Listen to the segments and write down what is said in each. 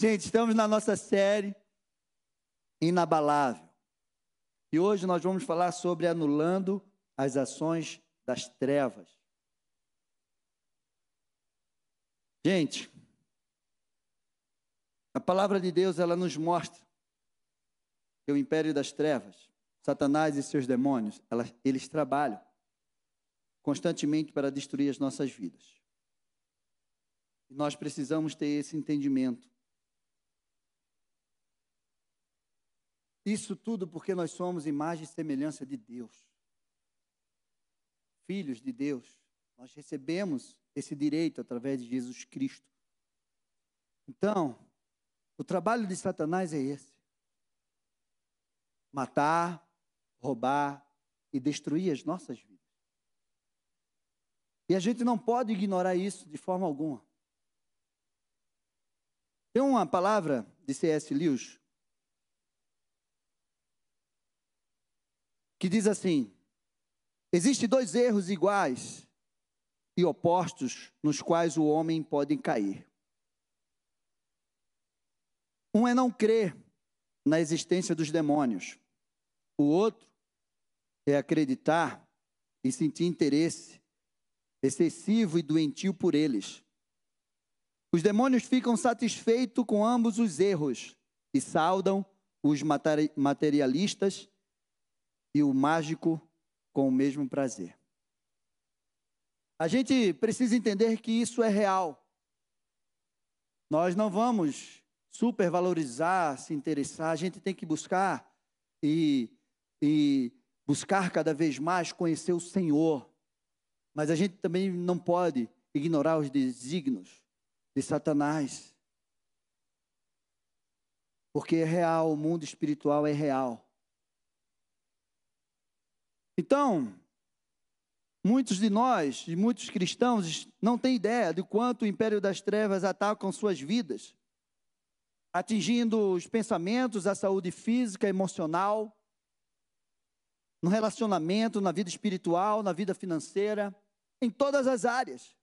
Gente, estamos na nossa série Inabalável. E hoje nós vamos falar sobre anulando as ações das trevas. Gente, a palavra de Deus ela nos mostra que o império das trevas, Satanás e seus demônios, eles trabalham constantemente para destruir as nossas vidas. E nós precisamos ter esse entendimento. Isso tudo porque nós somos imagem e semelhança de Deus. Filhos de Deus. Nós recebemos esse direito através de Jesus Cristo. Então, o trabalho de Satanás é esse: matar, roubar e destruir as nossas vidas. E a gente não pode ignorar isso de forma alguma. Tem uma palavra de C.S. Lewis que diz assim: Existem dois erros iguais e opostos nos quais o homem pode cair. Um é não crer na existência dos demônios. O outro é acreditar e sentir interesse excessivo e doentio por eles. Os demônios ficam satisfeitos com ambos os erros e saudam os materialistas e o mágico com o mesmo prazer. A gente precisa entender que isso é real. Nós não vamos supervalorizar, se interessar, a gente tem que buscar e, e buscar cada vez mais conhecer o Senhor. Mas a gente também não pode ignorar os desígnios de Satanás. Porque é real, o mundo espiritual é real. Então, muitos de nós, e muitos cristãos, não têm ideia de quanto o império das trevas ataca suas vidas, atingindo os pensamentos, a saúde física, emocional, no relacionamento, na vida espiritual, na vida financeira, em todas as áreas.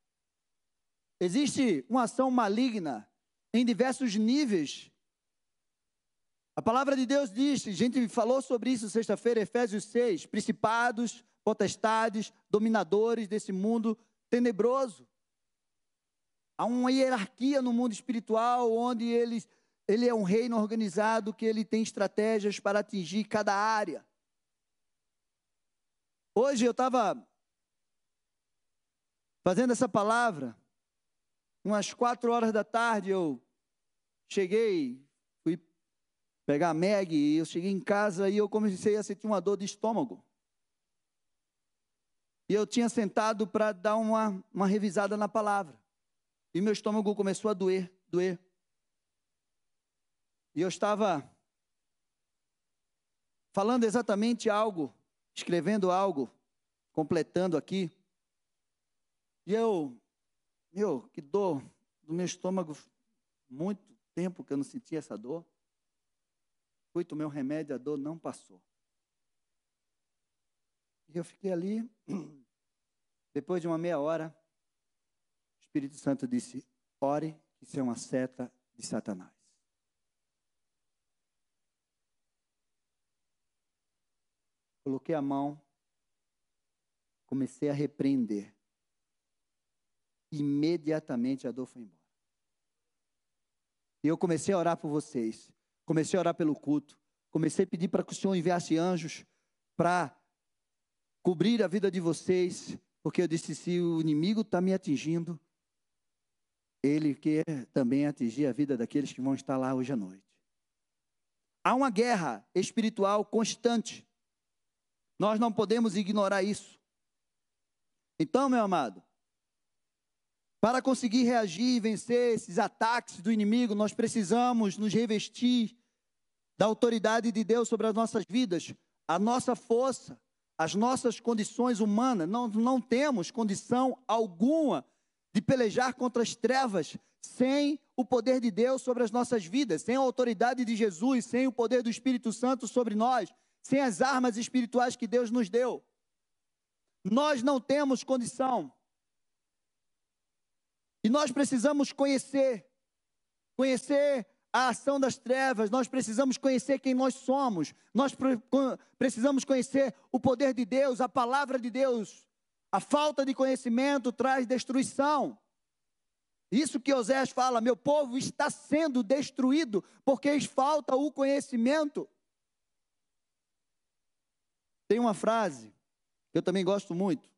Existe uma ação maligna em diversos níveis. A palavra de Deus diz, a gente falou sobre isso sexta-feira, Efésios 6, principados, potestades, dominadores desse mundo tenebroso. Há uma hierarquia no mundo espiritual onde ele, é um reino organizado que ele tem estratégias para atingir cada área. Hoje eu estava fazendo essa palavra, umas quatro horas da tarde eu cheguei, pegar Meg, e eu cheguei em casa e eu comecei a sentir uma dor de estômago. E eu tinha sentado para dar uma, uma revisada na palavra. E meu estômago começou a doer, doer. E eu estava falando exatamente algo escrevendo algo, completando aqui. E eu, meu, que dor do meu estômago, muito tempo que eu não sentia essa dor. Tomar um remédio, a dor não passou. E eu fiquei ali, depois de uma meia hora, o Espírito Santo disse: ore, que isso é uma seta de Satanás. Coloquei a mão, comecei a repreender. Imediatamente a dor foi embora. E eu comecei a orar por vocês. Comecei a orar pelo culto. Comecei a pedir para que o Senhor enviasse anjos para cobrir a vida de vocês. Porque eu disse: se o inimigo está me atingindo, ele quer também atingir a vida daqueles que vão estar lá hoje à noite. Há uma guerra espiritual constante nós não podemos ignorar isso. Então, meu amado, para conseguir reagir e vencer esses ataques do inimigo, nós precisamos nos revestir da autoridade de Deus sobre as nossas vidas, a nossa força, as nossas condições humanas. Não, não temos condição alguma de pelejar contra as trevas sem o poder de Deus sobre as nossas vidas, sem a autoridade de Jesus, sem o poder do Espírito Santo sobre nós sem as armas espirituais que Deus nos deu. Nós não temos condição. E nós precisamos conhecer, conhecer a ação das trevas, nós precisamos conhecer quem nós somos, nós precisamos conhecer o poder de Deus, a palavra de Deus. A falta de conhecimento traz destruição. Isso que Osés fala, meu povo está sendo destruído porque falta o conhecimento. Tem uma frase que eu também gosto muito,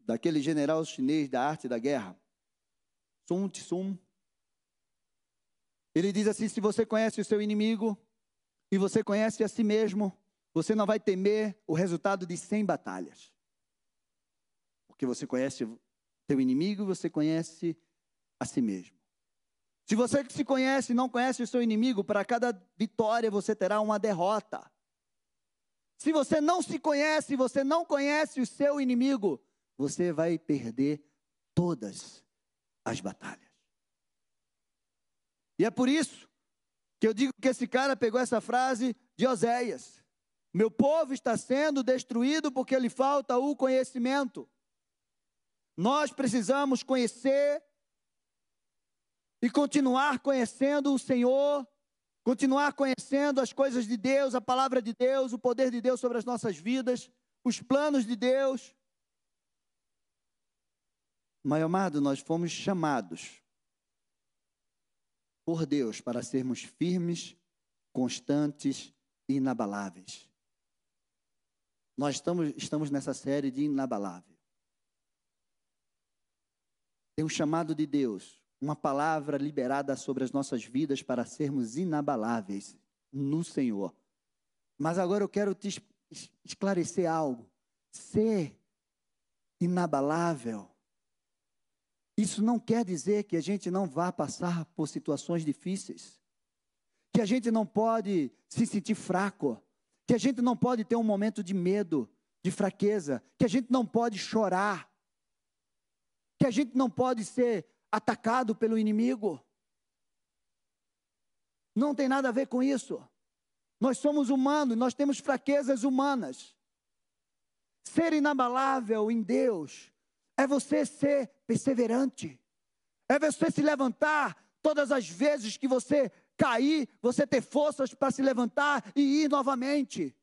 daquele general chinês da arte da guerra, Sun Tzu. Ele diz assim: se você conhece o seu inimigo e você conhece a si mesmo, você não vai temer o resultado de 100 batalhas. Porque você conhece o seu inimigo e você conhece a si mesmo. Se você que se conhece e não conhece o seu inimigo, para cada vitória você terá uma derrota. Se você não se conhece, você não conhece o seu inimigo, você vai perder todas as batalhas. E é por isso que eu digo que esse cara pegou essa frase de Oséias: Meu povo está sendo destruído porque lhe falta o conhecimento. Nós precisamos conhecer e continuar conhecendo o Senhor continuar conhecendo as coisas de Deus, a palavra de Deus, o poder de Deus sobre as nossas vidas, os planos de Deus. Mas, amado, nós fomos chamados por Deus para sermos firmes, constantes e inabaláveis. Nós estamos, estamos nessa série de inabalável. Tem um chamado de Deus uma palavra liberada sobre as nossas vidas para sermos inabaláveis no Senhor. Mas agora eu quero te esclarecer algo. Ser inabalável, isso não quer dizer que a gente não vá passar por situações difíceis, que a gente não pode se sentir fraco, que a gente não pode ter um momento de medo, de fraqueza, que a gente não pode chorar, que a gente não pode ser atacado pelo inimigo. Não tem nada a ver com isso. Nós somos humanos, nós temos fraquezas humanas. Ser inabalável em Deus é você ser perseverante, é você se levantar todas as vezes que você cair, você ter forças para se levantar e ir novamente.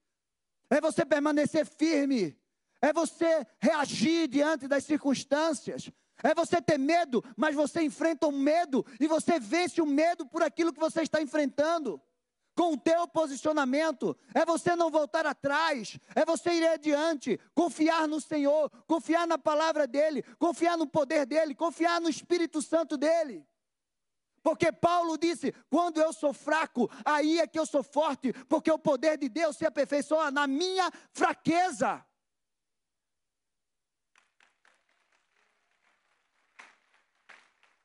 É você permanecer firme, é você reagir diante das circunstâncias, é você ter medo, mas você enfrenta o medo e você vence o medo por aquilo que você está enfrentando. Com o teu posicionamento, é você não voltar atrás, é você ir adiante, confiar no Senhor, confiar na palavra dEle, confiar no poder dEle, confiar no Espírito Santo dEle. Porque Paulo disse: quando eu sou fraco, aí é que eu sou forte, porque o poder de Deus se aperfeiçoa na minha fraqueza.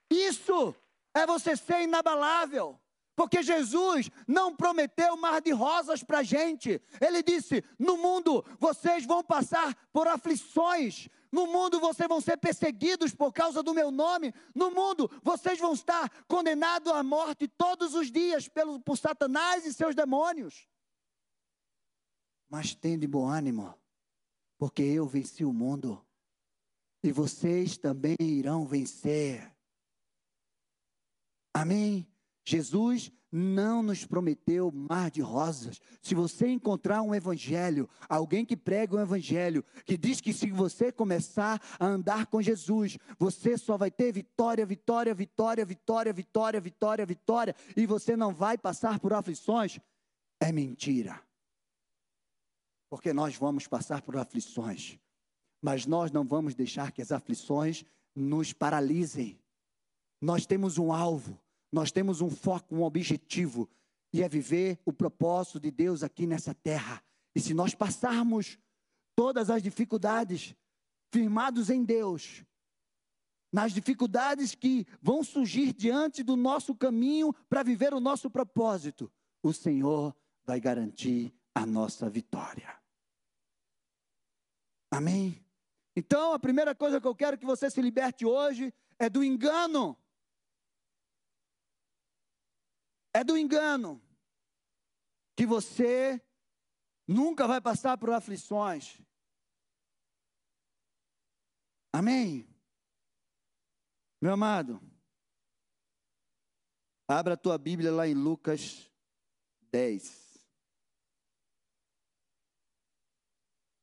Isso é você ser inabalável. Porque Jesus não prometeu mar de rosas para a gente. Ele disse: no mundo vocês vão passar por aflições. No mundo vocês vão ser perseguidos por causa do meu nome. No mundo vocês vão estar condenados à morte todos os dias pelo, por Satanás e seus demônios. Mas tende bom ânimo, porque eu venci o mundo. E vocês também irão vencer. Amém? Jesus não nos prometeu mar de rosas. Se você encontrar um evangelho, alguém que prega um evangelho, que diz que se você começar a andar com Jesus, você só vai ter vitória, vitória, vitória, vitória, vitória, vitória, vitória, e você não vai passar por aflições, é mentira. Porque nós vamos passar por aflições, mas nós não vamos deixar que as aflições nos paralisem. Nós temos um alvo, nós temos um foco, um objetivo, e é viver o propósito de Deus aqui nessa terra. E se nós passarmos todas as dificuldades, firmados em Deus, nas dificuldades que vão surgir diante do nosso caminho para viver o nosso propósito, o Senhor vai garantir a nossa vitória. Amém? Então, a primeira coisa que eu quero que você se liberte hoje é do engano. É do engano que você nunca vai passar por aflições. Amém? Meu amado, Abra a tua Bíblia lá em Lucas 10.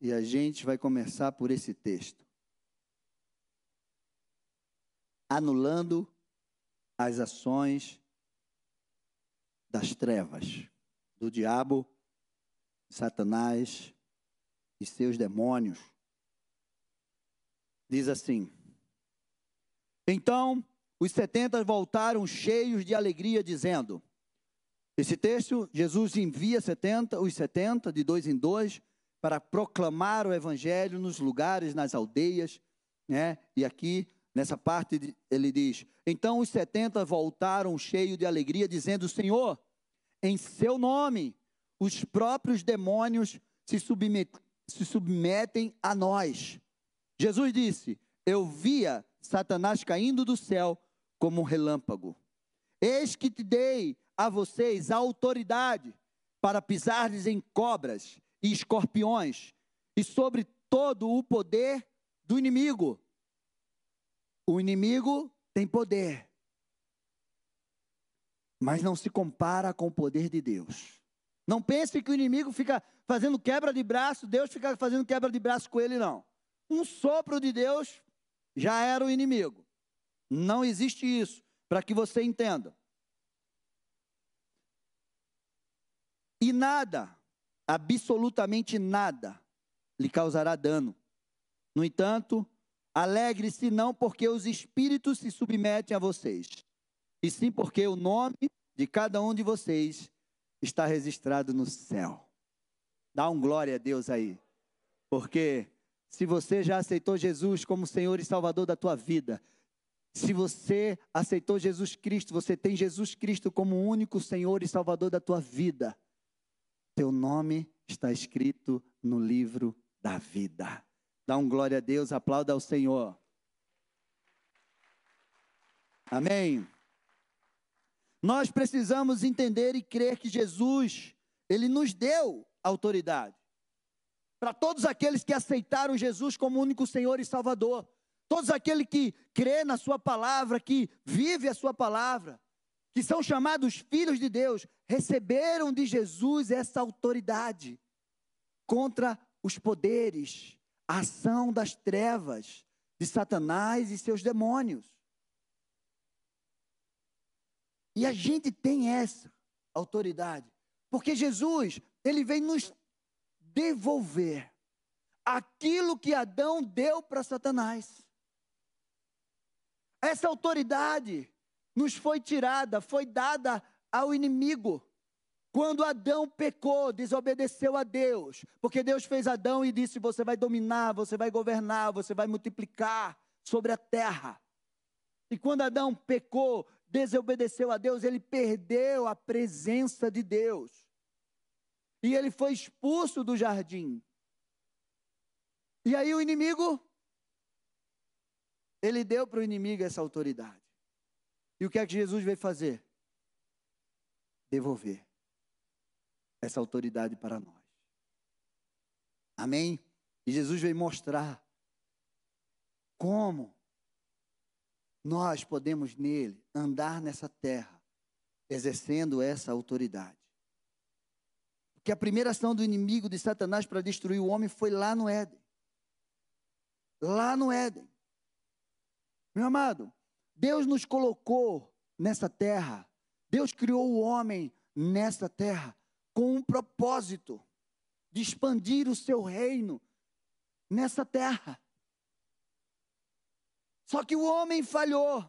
E a gente vai começar por esse texto. Anulando as ações das trevas, do diabo, Satanás e seus demônios. Diz assim: Então os setenta voltaram cheios de alegria, dizendo: Esse texto, Jesus envia 70, os setenta, de dois em dois, para proclamar o evangelho nos lugares, nas aldeias, né? E aqui, nessa parte, ele diz: Então os setenta voltaram cheios de alegria, dizendo: Senhor, em seu nome, os próprios demônios se, submet, se submetem a nós. Jesus disse: Eu via Satanás caindo do céu como um relâmpago. Eis que te dei a vocês a autoridade para pisares em cobras e escorpiões e sobre todo o poder do inimigo. O inimigo tem poder, mas não se compara com o poder de Deus. Não pense que o inimigo fica fazendo quebra de braço, Deus fica fazendo quebra de braço com ele, não. Um sopro de Deus já era o inimigo. Não existe isso, para que você entenda. E nada, absolutamente nada, lhe causará dano. No entanto, alegre-se não porque os espíritos se submetem a vocês, e sim porque o nome de cada um de vocês está registrado no céu. Dá um glória a Deus aí. Porque se você já aceitou Jesus como Senhor e Salvador da tua vida, se você aceitou Jesus Cristo, você tem Jesus Cristo como único Senhor e Salvador da tua vida. Teu nome está escrito no livro da vida. Dá um glória a Deus, aplauda ao Senhor. Amém. Nós precisamos entender e crer que Jesus, ele nos deu autoridade. Para todos aqueles que aceitaram Jesus como único Senhor e Salvador. Todos aqueles que crê na sua palavra, que vive a sua palavra, que são chamados filhos de Deus, receberam de Jesus essa autoridade contra os poderes, a ação das trevas, de Satanás e seus demônios. E a gente tem essa autoridade, porque Jesus, ele vem nos devolver aquilo que Adão deu para Satanás. Essa autoridade nos foi tirada, foi dada ao inimigo. Quando Adão pecou, desobedeceu a Deus, porque Deus fez Adão e disse: Você vai dominar, você vai governar, você vai multiplicar sobre a terra. E quando Adão pecou, desobedeceu a Deus, ele perdeu a presença de Deus. E ele foi expulso do jardim. E aí o inimigo ele deu para o inimigo essa autoridade. E o que é que Jesus veio fazer? Devolver essa autoridade para nós. Amém? E Jesus veio mostrar como nós podemos nele andar nessa terra, exercendo essa autoridade. Porque a primeira ação do inimigo de Satanás para destruir o homem foi lá no Éden. Lá no Éden. Meu amado, Deus nos colocou nessa terra, Deus criou o homem nessa terra com um propósito de expandir o seu reino nessa terra. Só que o homem falhou.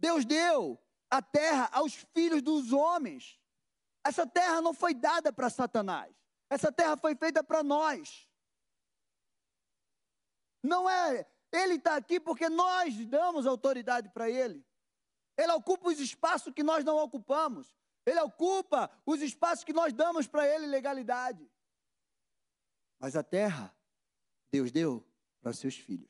Deus deu a terra aos filhos dos homens. Essa terra não foi dada para Satanás. Essa terra foi feita para nós. Não é ele está aqui porque nós damos autoridade para ele. Ele ocupa os espaços que nós não ocupamos. Ele ocupa os espaços que nós damos para ele legalidade. Mas a terra, Deus deu para seus filhos.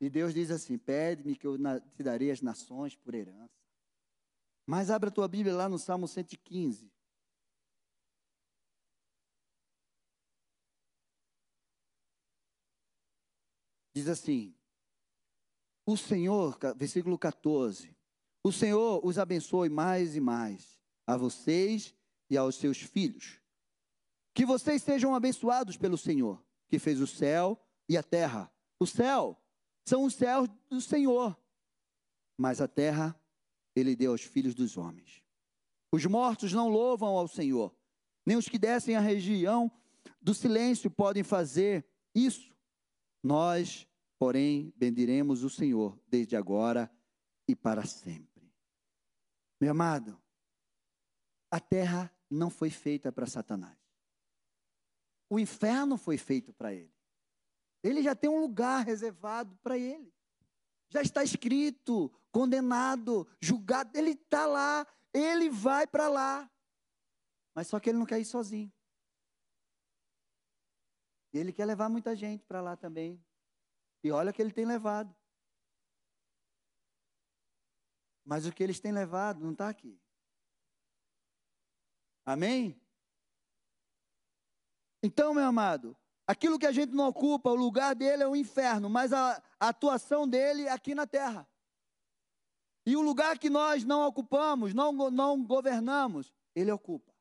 E Deus diz assim: Pede-me que eu te darei as nações por herança. Mas abra a tua Bíblia lá no Salmo 115. Diz assim: o Senhor, versículo 14, o Senhor os abençoe mais e mais, a vocês e aos seus filhos. Que vocês sejam abençoados pelo Senhor, que fez o céu e a terra. O céu são os céus do Senhor, mas a terra ele deu aos filhos dos homens. Os mortos não louvam ao Senhor, nem os que descem a região do silêncio podem fazer isso. Nós, porém, bendiremos o Senhor desde agora e para sempre. Meu amado, a terra não foi feita para Satanás. O inferno foi feito para ele. Ele já tem um lugar reservado para ele. Já está escrito, condenado, julgado. Ele está lá, ele vai para lá. Mas só que ele não quer ir sozinho. Ele quer levar muita gente para lá também. E olha que ele tem levado. Mas o que eles têm levado não está aqui. Amém? Então, meu amado, aquilo que a gente não ocupa, o lugar dele é o inferno, mas a, a atuação dele é aqui na terra. E o lugar que nós não ocupamos, não, não governamos, ele ocupa.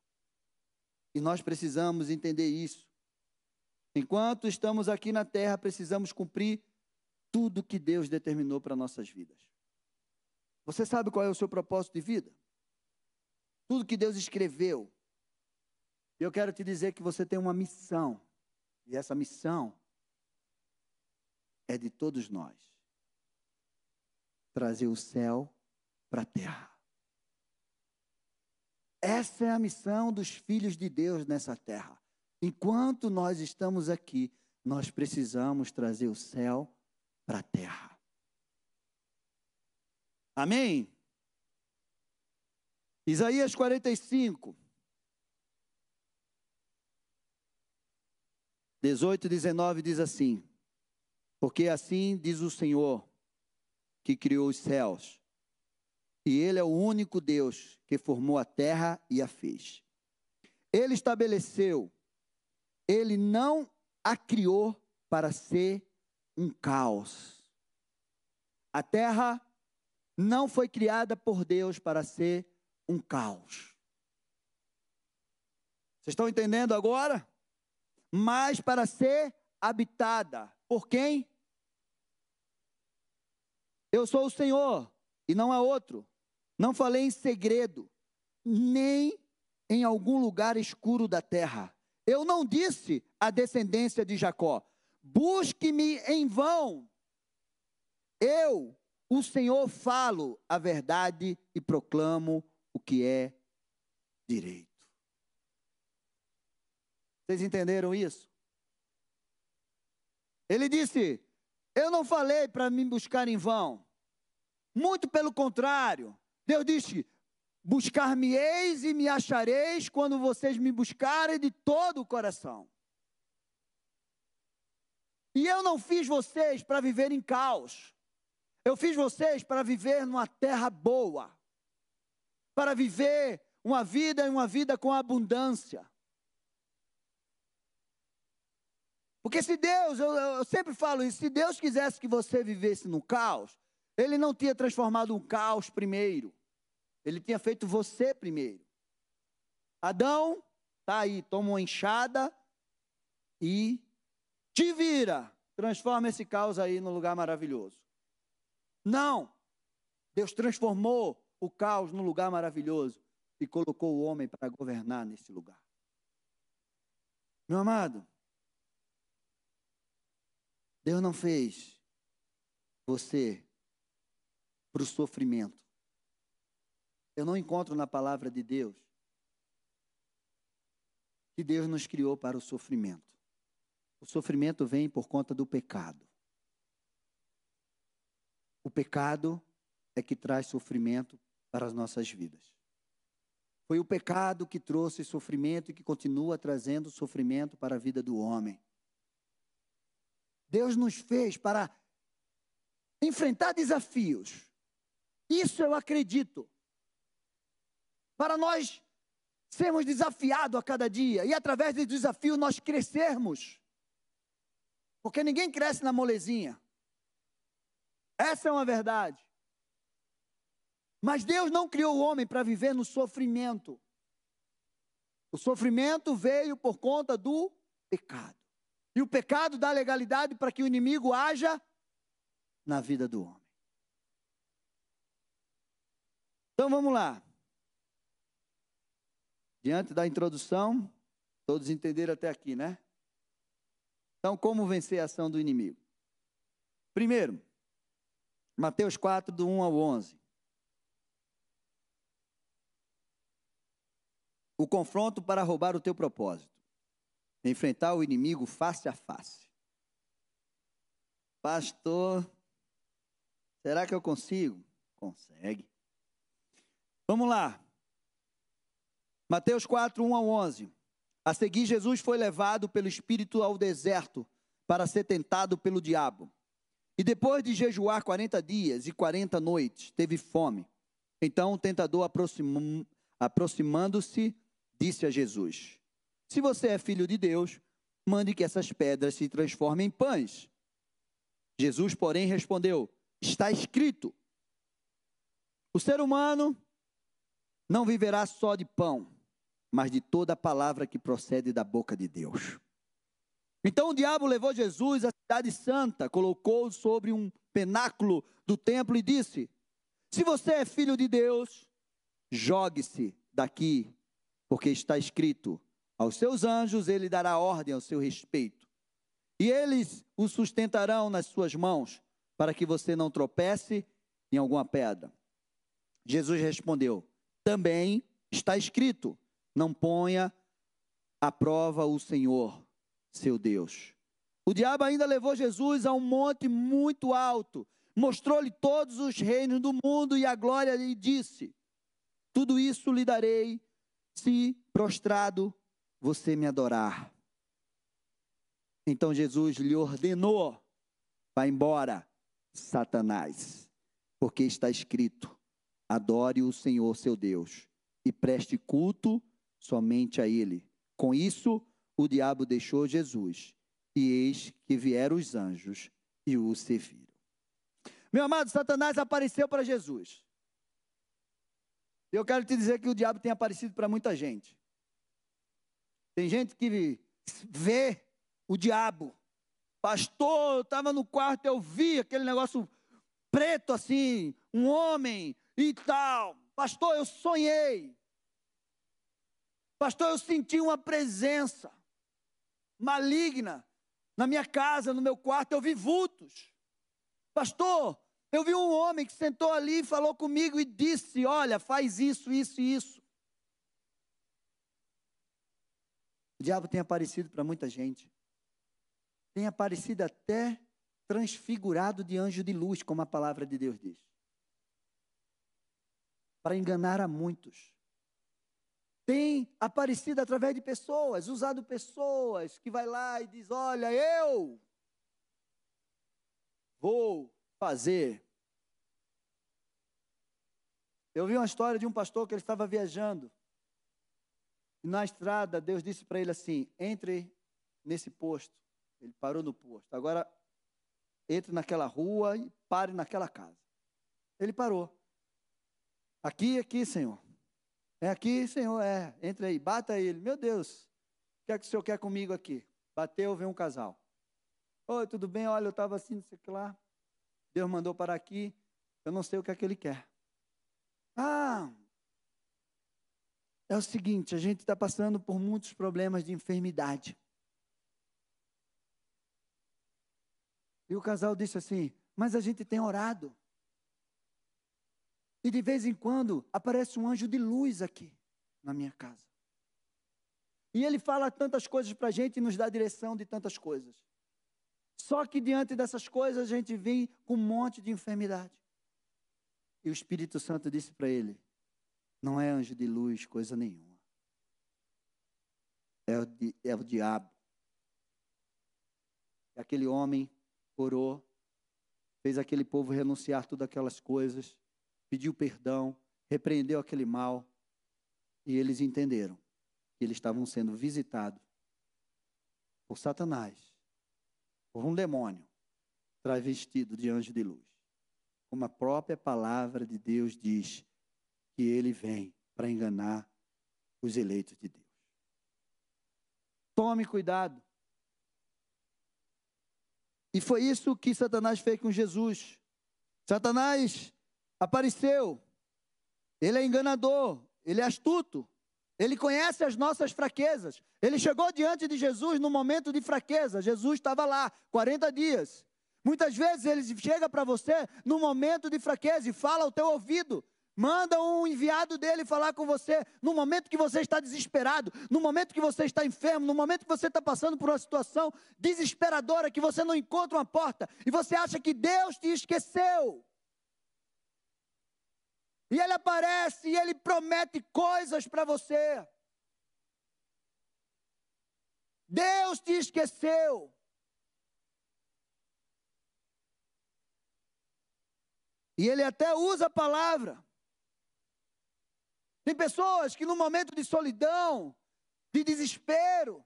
E nós precisamos entender isso. Enquanto estamos aqui na terra, precisamos cumprir tudo que Deus determinou para nossas vidas. Você sabe qual é o seu propósito de vida? Tudo que Deus escreveu, e eu quero te dizer que você tem uma missão. E essa missão é de todos nós trazer o céu para a terra. Essa é a missão dos filhos de Deus nessa terra. Enquanto nós estamos aqui, nós precisamos trazer o céu para a terra. Amém? Isaías 45. 18 e 19 diz assim: Porque assim diz o Senhor, que criou os céus, e Ele é o único Deus que formou a terra e a fez. Ele estabeleceu, Ele não a criou para ser um caos. A terra não foi criada por Deus para ser um caos. Vocês estão entendendo agora? mas para ser habitada. Por quem? Eu sou o Senhor e não há outro. Não falei em segredo, nem em algum lugar escuro da terra. Eu não disse à descendência de Jacó: busque-me em vão. Eu, o Senhor, falo a verdade e proclamo o que é direito. Vocês entenderam isso? Ele disse: Eu não falei para me buscar em vão. Muito pelo contrário. Deus disse: Buscar-me-eis e me achareis quando vocês me buscarem de todo o coração. E eu não fiz vocês para viver em caos. Eu fiz vocês para viver numa terra boa. Para viver uma vida e uma vida com abundância. Porque se Deus, eu, eu, sempre falo isso, se Deus quisesse que você vivesse no caos, Ele não tinha transformado um caos primeiro. Ele tinha feito você primeiro. Adão, tá aí, toma uma enxada e te vira. Transforma esse caos aí num lugar maravilhoso. Não. Deus transformou o caos num lugar maravilhoso e colocou o homem para governar nesse lugar. Meu amado, Deus não fez você para o sofrimento. Eu não encontro na palavra de Deus que Deus nos criou para o sofrimento. O sofrimento vem por conta do pecado. O pecado é que traz sofrimento para as nossas vidas. Foi o pecado que trouxe sofrimento e que continua trazendo sofrimento para a vida do homem. Deus nos fez para enfrentar desafios. Isso eu acredito. Para nós sermos desafiados a cada dia e através desse desafio nós crescermos. Porque ninguém cresce na molezinha. Essa é uma verdade. Mas Deus não criou o homem para viver no sofrimento. O sofrimento veio por conta do pecado. E o pecado dá legalidade para que o inimigo haja na vida do homem. Então vamos lá. Diante da introdução, todos entenderam até aqui, né? Então, como vencer a ação do inimigo? Primeiro, Mateus 4, do 1 ao 11. O confronto para roubar o teu propósito. Enfrentar o inimigo face a face. Pastor, será que eu consigo? Consegue. Vamos lá. Mateus 4, 1 ao 11. A seguir, Jesus foi levado pelo Espírito ao deserto para ser tentado pelo diabo. E depois de jejuar 40 dias e 40 noites, teve fome. Então o tentador, aproximando-se, disse a Jesus: Se você é filho de Deus, mande que essas pedras se transformem em pães. Jesus, porém, respondeu: Está escrito: O ser humano não viverá só de pão, mas de toda a palavra que procede da boca de Deus. Então o diabo levou Jesus à cidade santa, colocou-o sobre um penáculo do templo e disse: Se você é filho de Deus, jogue-se daqui, porque está escrito: aos seus anjos ele dará ordem ao seu respeito, e eles o sustentarão nas suas mãos, para que você não tropece em alguma pedra. Jesus respondeu: Também está escrito: Não ponha à prova o Senhor seu Deus. O diabo ainda levou Jesus a um monte muito alto, mostrou-lhe todos os reinos do mundo e a glória e disse: Tudo isso lhe darei se prostrado você me adorar. Então Jesus lhe ordenou: Vá embora, Satanás, porque está escrito: Adore o Senhor seu Deus e preste culto somente a Ele. Com isso, o diabo deixou Jesus, e eis que vieram os anjos e o serviram. Meu amado, Satanás apareceu para Jesus. Eu quero te dizer que o diabo tem aparecido para muita gente. Tem gente que vê o diabo. Pastor, eu estava no quarto, eu vi aquele negócio preto assim, um homem e tal. Pastor, eu sonhei. Pastor, eu senti uma presença maligna na minha casa, no meu quarto, eu vi vultos. Pastor, eu vi um homem que sentou ali, falou comigo e disse: Olha, faz isso, isso e isso. O diabo tem aparecido para muita gente. Tem aparecido até transfigurado de anjo de luz, como a palavra de Deus diz. Para enganar a muitos tem aparecido através de pessoas, usado pessoas que vai lá e diz: "Olha, eu vou fazer". Eu vi uma história de um pastor que ele estava viajando. E na estrada, Deus disse para ele assim: "Entre nesse posto". Ele parou no posto. Agora entre naquela rua e pare naquela casa. Ele parou. Aqui, aqui, Senhor. É aqui, Senhor, é. Entra aí, bata ele. Meu Deus, o que é que o Senhor quer comigo aqui? Bateu, vem um casal. Oi, tudo bem? Olha, eu estava assim, não sei o que lá. Deus mandou para aqui. Eu não sei o que é que ele quer. Ah, é o seguinte, a gente está passando por muitos problemas de enfermidade. E o casal disse assim: Mas a gente tem orado. E de vez em quando aparece um anjo de luz aqui na minha casa. E ele fala tantas coisas para a gente e nos dá direção de tantas coisas. Só que diante dessas coisas a gente vem com um monte de enfermidade. E o Espírito Santo disse para ele: Não é anjo de luz, coisa nenhuma. É o, di, é o diabo. Aquele homem orou, fez aquele povo renunciar todas aquelas coisas pediu perdão, repreendeu aquele mal, e eles entenderam que eles estavam sendo visitados por Satanás, por um demônio travestido de anjo de luz. como a própria palavra de Deus diz, que ele vem para enganar os eleitos de Deus. Tome cuidado. E foi isso que Satanás fez com Jesus. Satanás apareceu. Ele é enganador, ele é astuto. Ele conhece as nossas fraquezas. Ele chegou diante de Jesus no momento de fraqueza. Jesus estava lá, 40 dias. Muitas vezes ele chega para você no momento de fraqueza e fala ao teu ouvido. Manda um enviado dele falar com você no momento que você está desesperado, no momento que você está enfermo, no momento que você está passando por uma situação desesperadora, que você não encontra uma porta e você acha que Deus te esqueceu. E ele aparece e ele promete coisas para você. Deus te esqueceu. E ele até usa a palavra. Tem pessoas que no momento de solidão, de desespero,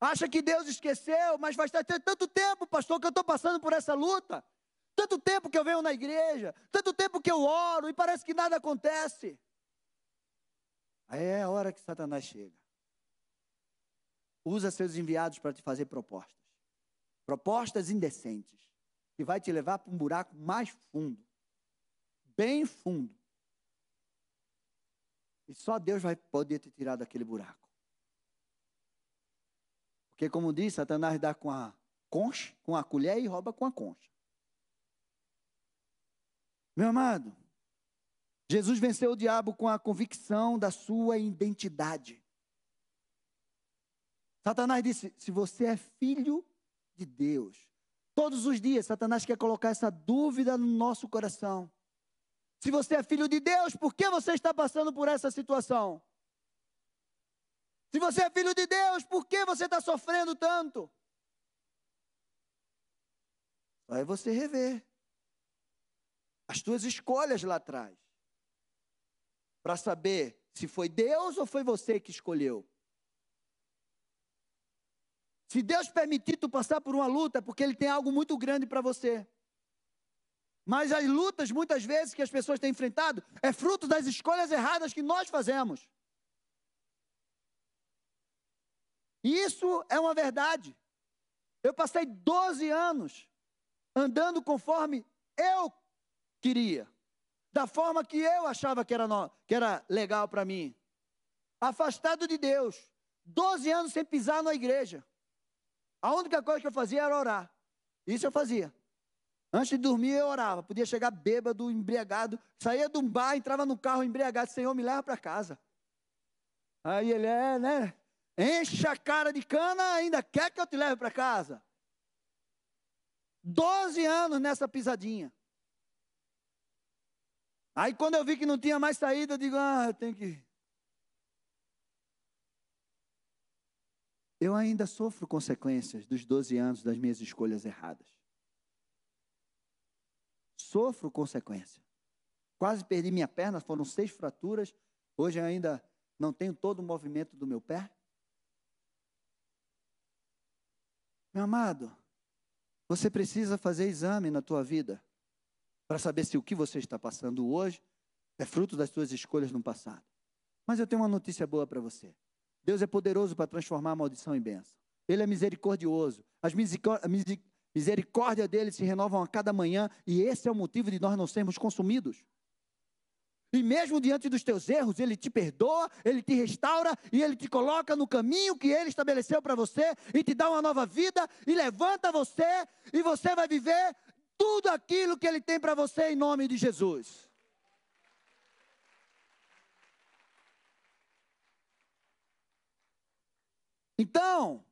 acha que Deus esqueceu, mas vai estar tanto tempo, pastor, que eu estou passando por essa luta. Tanto tempo que eu venho na igreja, tanto tempo que eu oro e parece que nada acontece. Aí é a hora que Satanás chega. Usa seus enviados para te fazer propostas. Propostas indecentes, que vai te levar para um buraco mais fundo. Bem fundo. E só Deus vai poder te tirar daquele buraco. Porque, como diz, Satanás dá com a concha, com a colher e rouba com a concha. Meu amado, Jesus venceu o diabo com a convicção da sua identidade. Satanás disse: se você é filho de Deus, todos os dias Satanás quer colocar essa dúvida no nosso coração. Se você é filho de Deus, por que você está passando por essa situação? Se você é filho de Deus, por que você está sofrendo tanto? É você rever as tuas escolhas lá atrás, para saber se foi Deus ou foi você que escolheu. Se Deus permitir tu passar por uma luta, é porque Ele tem algo muito grande para você. Mas as lutas, muitas vezes, que as pessoas têm enfrentado, é fruto das escolhas erradas que nós fazemos. E isso é uma verdade. Eu passei 12 anos andando conforme eu queria, da forma que eu achava que era, que era legal para mim. Afastado de Deus, 12 anos sem pisar na igreja. A única coisa que eu fazia era orar. Isso eu fazia. Antes de dormir, eu orava. Podia chegar bêbado, embriagado. Saía de um bar, entrava no carro embriagado. Senhor, me leva para casa. Aí ele é, né? Enche a cara de cana, ainda quer que eu te leve para casa. Doze anos nessa pisadinha. Aí quando eu vi que não tinha mais saída, eu digo, ah, eu tenho que. Eu ainda sofro consequências dos 12 anos das minhas escolhas erradas sofro consequência. Quase perdi minha perna, foram seis fraturas. Hoje ainda não tenho todo o movimento do meu pé. Meu amado, você precisa fazer exame na tua vida para saber se o que você está passando hoje é fruto das suas escolhas no passado. Mas eu tenho uma notícia boa para você. Deus é poderoso para transformar maldição em bênção. Ele é misericordioso. As Misericórdia dele se renovam a cada manhã, e esse é o motivo de nós não sermos consumidos. E mesmo diante dos teus erros, ele te perdoa, ele te restaura e ele te coloca no caminho que ele estabeleceu para você e te dá uma nova vida e levanta você e você vai viver tudo aquilo que ele tem para você em nome de Jesus. Então,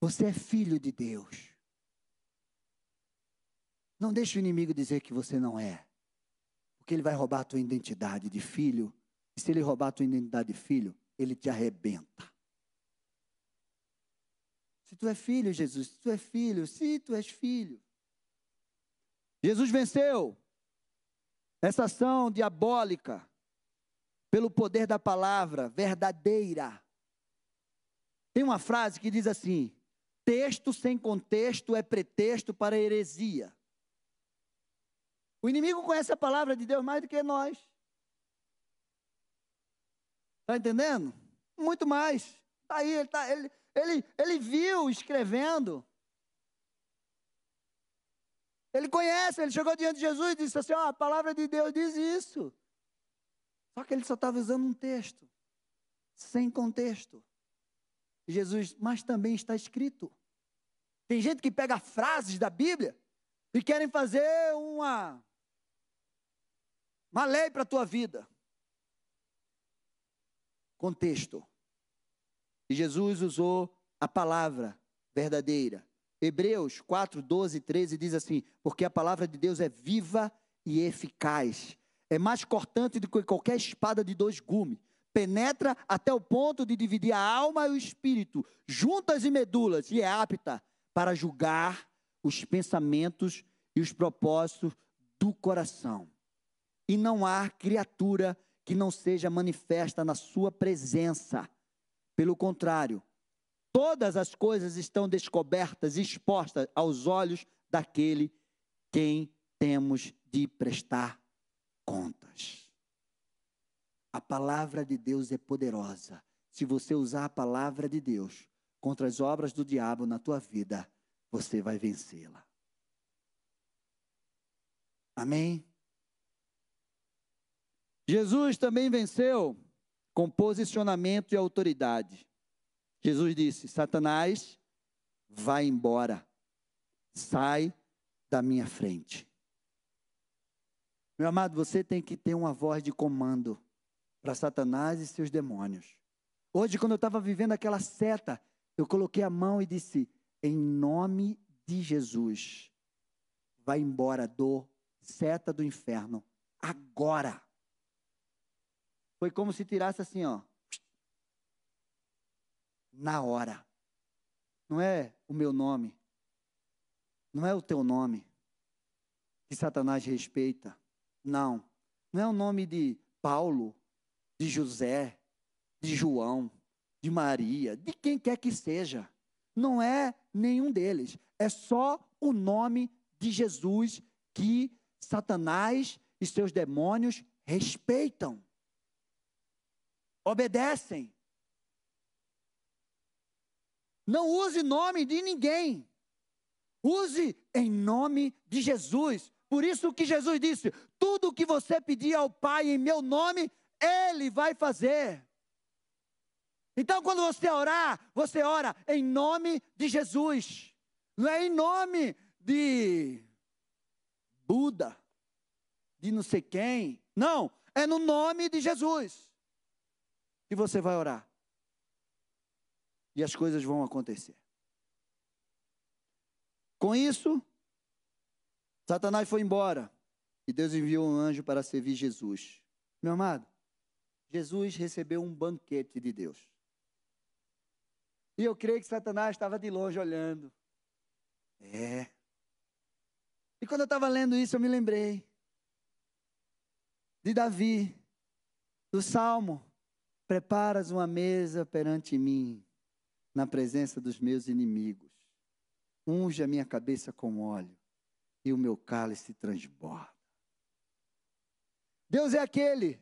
você é filho de Deus. Não deixe o inimigo dizer que você não é. Porque ele vai roubar a tua identidade de filho. E se ele roubar a tua identidade de filho, ele te arrebenta. Se tu é filho, Jesus, se tu é filho, se tu és filho. Jesus venceu essa ação diabólica pelo poder da palavra verdadeira. Tem uma frase que diz assim: Texto sem contexto é pretexto para heresia. O inimigo conhece a palavra de Deus mais do que nós. Está entendendo? Muito mais. Está aí, ele, tá, ele, ele, ele viu escrevendo. Ele conhece, ele chegou diante de Jesus e disse assim: oh, a palavra de Deus diz isso. Só que ele só estava usando um texto, sem contexto. Jesus, mas também está escrito. Tem gente que pega frases da Bíblia e querem fazer uma uma lei para a tua vida. Contexto. Jesus usou a palavra verdadeira. Hebreus 4, 12 e 13 diz assim: Porque a palavra de Deus é viva e eficaz, é mais cortante do que qualquer espada de dois gumes, penetra até o ponto de dividir a alma e o espírito, juntas e medulas, e é apta para julgar os pensamentos e os propósitos do coração e não há criatura que não seja manifesta na sua presença. Pelo contrário, todas as coisas estão descobertas e expostas aos olhos daquele quem temos de prestar contas. A palavra de Deus é poderosa. Se você usar a palavra de Deus contra as obras do diabo na tua vida, você vai vencê-la. Amém? Jesus também venceu com posicionamento e autoridade. Jesus disse: Satanás, vai embora, sai da minha frente. Meu amado, você tem que ter uma voz de comando para Satanás e seus demônios. Hoje, quando eu estava vivendo aquela seta, eu coloquei a mão e disse: Em nome de Jesus, vai embora, dor, seta do inferno, agora. Foi como se tirasse assim, ó. Na hora. Não é o meu nome. Não é o teu nome. Que Satanás respeita. Não. Não é o nome de Paulo, de José, de João, de Maria, de quem quer que seja. Não é nenhum deles. É só o nome de Jesus que Satanás e seus demônios respeitam obedecem. Não use nome de ninguém. Use em nome de Jesus. Por isso que Jesus disse: tudo que você pedir ao Pai em meu nome, Ele vai fazer. Então, quando você orar, você ora em nome de Jesus. Não é em nome de Buda, de não sei quem. Não, é no nome de Jesus que você vai orar. E as coisas vão acontecer. Com isso, Satanás foi embora e Deus enviou um anjo para servir Jesus. Meu amado, Jesus recebeu um banquete de Deus. E eu creio que Satanás estava de longe olhando. É. E quando eu estava lendo isso, eu me lembrei de Davi, do Salmo Preparas uma mesa perante mim, na presença dos meus inimigos. Unge a minha cabeça com óleo, e o meu cálice transborda. Deus é aquele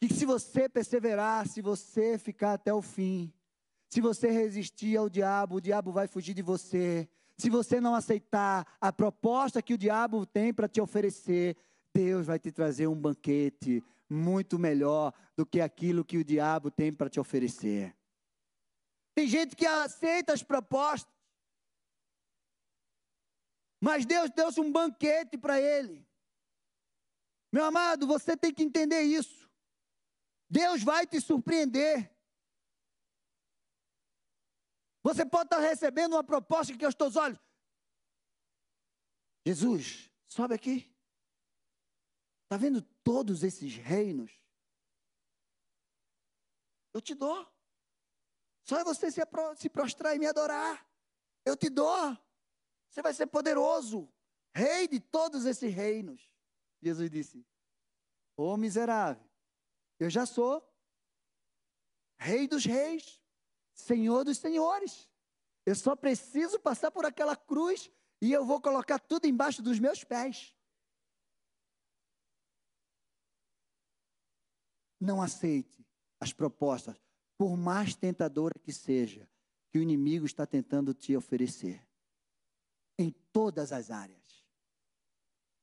que, se você perseverar, se você ficar até o fim, se você resistir ao diabo, o diabo vai fugir de você. Se você não aceitar a proposta que o diabo tem para te oferecer, Deus vai te trazer um banquete muito melhor do que aquilo que o diabo tem para te oferecer. Tem gente que aceita as propostas, mas Deus deu um banquete para ele. Meu amado, você tem que entender isso. Deus vai te surpreender. Você pode estar recebendo uma proposta que aos teus olhos. Jesus, sobe aqui. Está vendo todos esses reinos? Eu te dou. Só é você se, prostrar e me adorar. Eu te dou. Você vai ser poderoso, rei de todos esses reinos. Jesus disse: Ô oh, miserável, eu já sou rei dos reis, senhor dos senhores. Eu só preciso passar por aquela cruz e eu vou colocar tudo embaixo dos meus pés. Não aceite as propostas, por mais tentadora que seja, que o inimigo está tentando te oferecer. Em todas as áreas.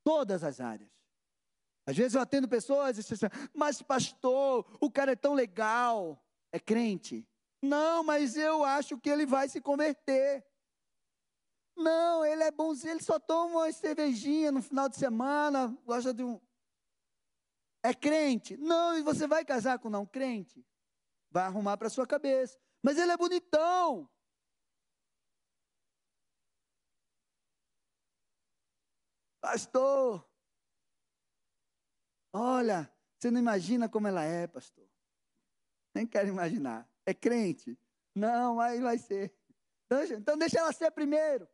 Todas as áreas. Às vezes eu atendo pessoas e dizem assim, mas pastor, o cara é tão legal, é crente. Não, mas eu acho que ele vai se converter. Não, ele é bonzinho, ele só toma uma cervejinha no final de semana, gosta de um. É crente? Não, e você vai casar com não crente? Vai arrumar para sua cabeça. Mas ele é bonitão. Pastor, olha, você não imagina como ela é, pastor. Nem quero imaginar. É crente? Não, aí vai ser. Então deixa ela ser primeiro.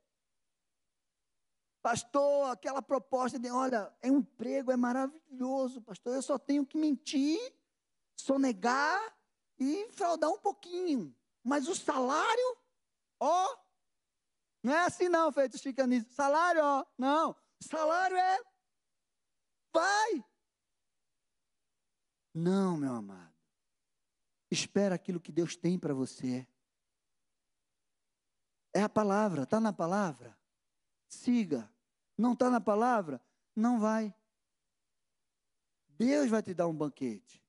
Pastor, aquela proposta de, olha, é um emprego, é maravilhoso, pastor. Eu só tenho que mentir, sonegar e fraudar um pouquinho. Mas o salário, ó, não é assim não, feito chicanismo. Salário, ó, não. Salário é, vai. Não, meu amado. Espera aquilo que Deus tem para você. É a palavra, está na palavra? Siga. Não está na palavra? Não vai. Deus vai te dar um banquete.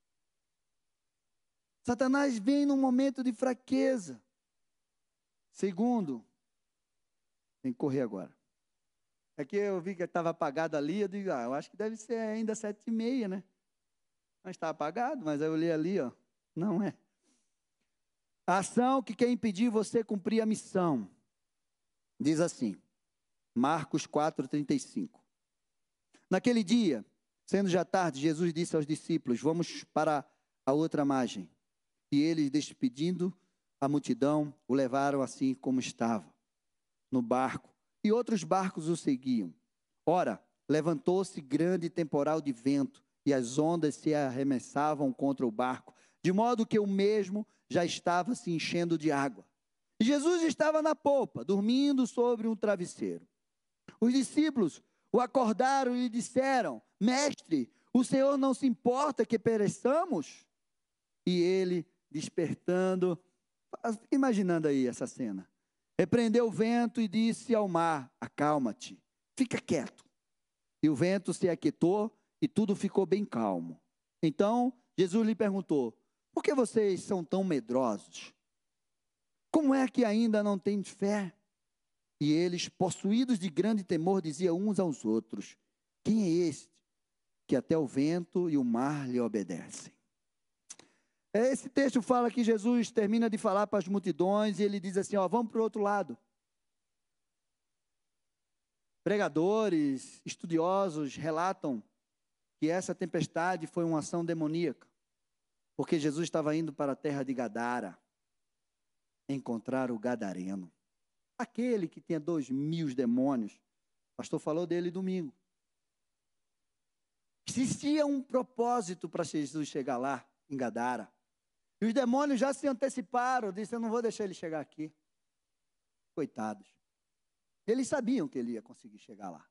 Satanás vem num momento de fraqueza. Segundo, tem que correr agora. É que eu vi que estava apagado ali, eu digo, ah, eu acho que deve ser ainda sete e meia, né? Mas está apagado, mas eu olhei ali, ó, não é. A ação que quer impedir você cumprir a missão. Diz assim, Marcos 4,35. Naquele dia, sendo já tarde, Jesus disse aos discípulos: Vamos para a outra margem. E eles, despedindo a multidão, o levaram assim como estava, no barco, e outros barcos o seguiam. Ora, levantou-se grande temporal de vento, e as ondas se arremessavam contra o barco, de modo que o mesmo já estava se enchendo de água. E Jesus estava na popa, dormindo sobre um travesseiro. Os discípulos o acordaram e lhe disseram: Mestre, o Senhor não se importa que pereçamos? E ele, despertando, imaginando aí essa cena, repreendeu o vento e disse ao mar: Acalma-te, fica quieto. E o vento se aquietou e tudo ficou bem calmo. Então Jesus lhe perguntou: Por que vocês são tão medrosos? Como é que ainda não têm fé? E eles, possuídos de grande temor, diziam uns aos outros: Quem é este que até o vento e o mar lhe obedecem? Esse texto fala que Jesus termina de falar para as multidões e ele diz assim: ó, vamos para o outro lado. Pregadores, estudiosos relatam que essa tempestade foi uma ação demoníaca, porque Jesus estava indo para a terra de Gadara encontrar o Gadareno. Aquele que tinha dois mil demônios. O pastor falou dele domingo. Existia um propósito para Jesus chegar lá, em Gadara. E os demônios já se anteciparam, disseram, eu não vou deixar ele chegar aqui. Coitados. Eles sabiam que ele ia conseguir chegar lá.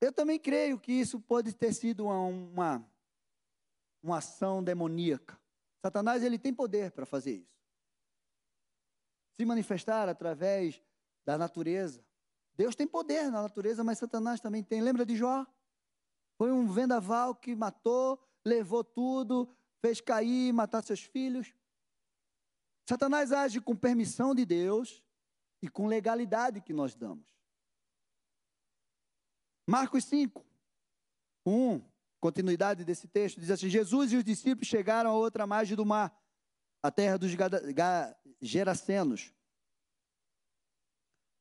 Eu também creio que isso pode ter sido uma, uma, uma ação demoníaca. Satanás ele tem poder para fazer isso se manifestar através da natureza. Deus tem poder na natureza, mas Satanás também tem. Lembra de Jó? Foi um vendaval que matou, levou tudo, fez cair, matar seus filhos. Satanás age com permissão de Deus e com legalidade que nós damos. Marcos 5, 1, continuidade desse texto, diz assim: Jesus e os discípulos chegaram a outra margem do mar a terra dos Gerasenos.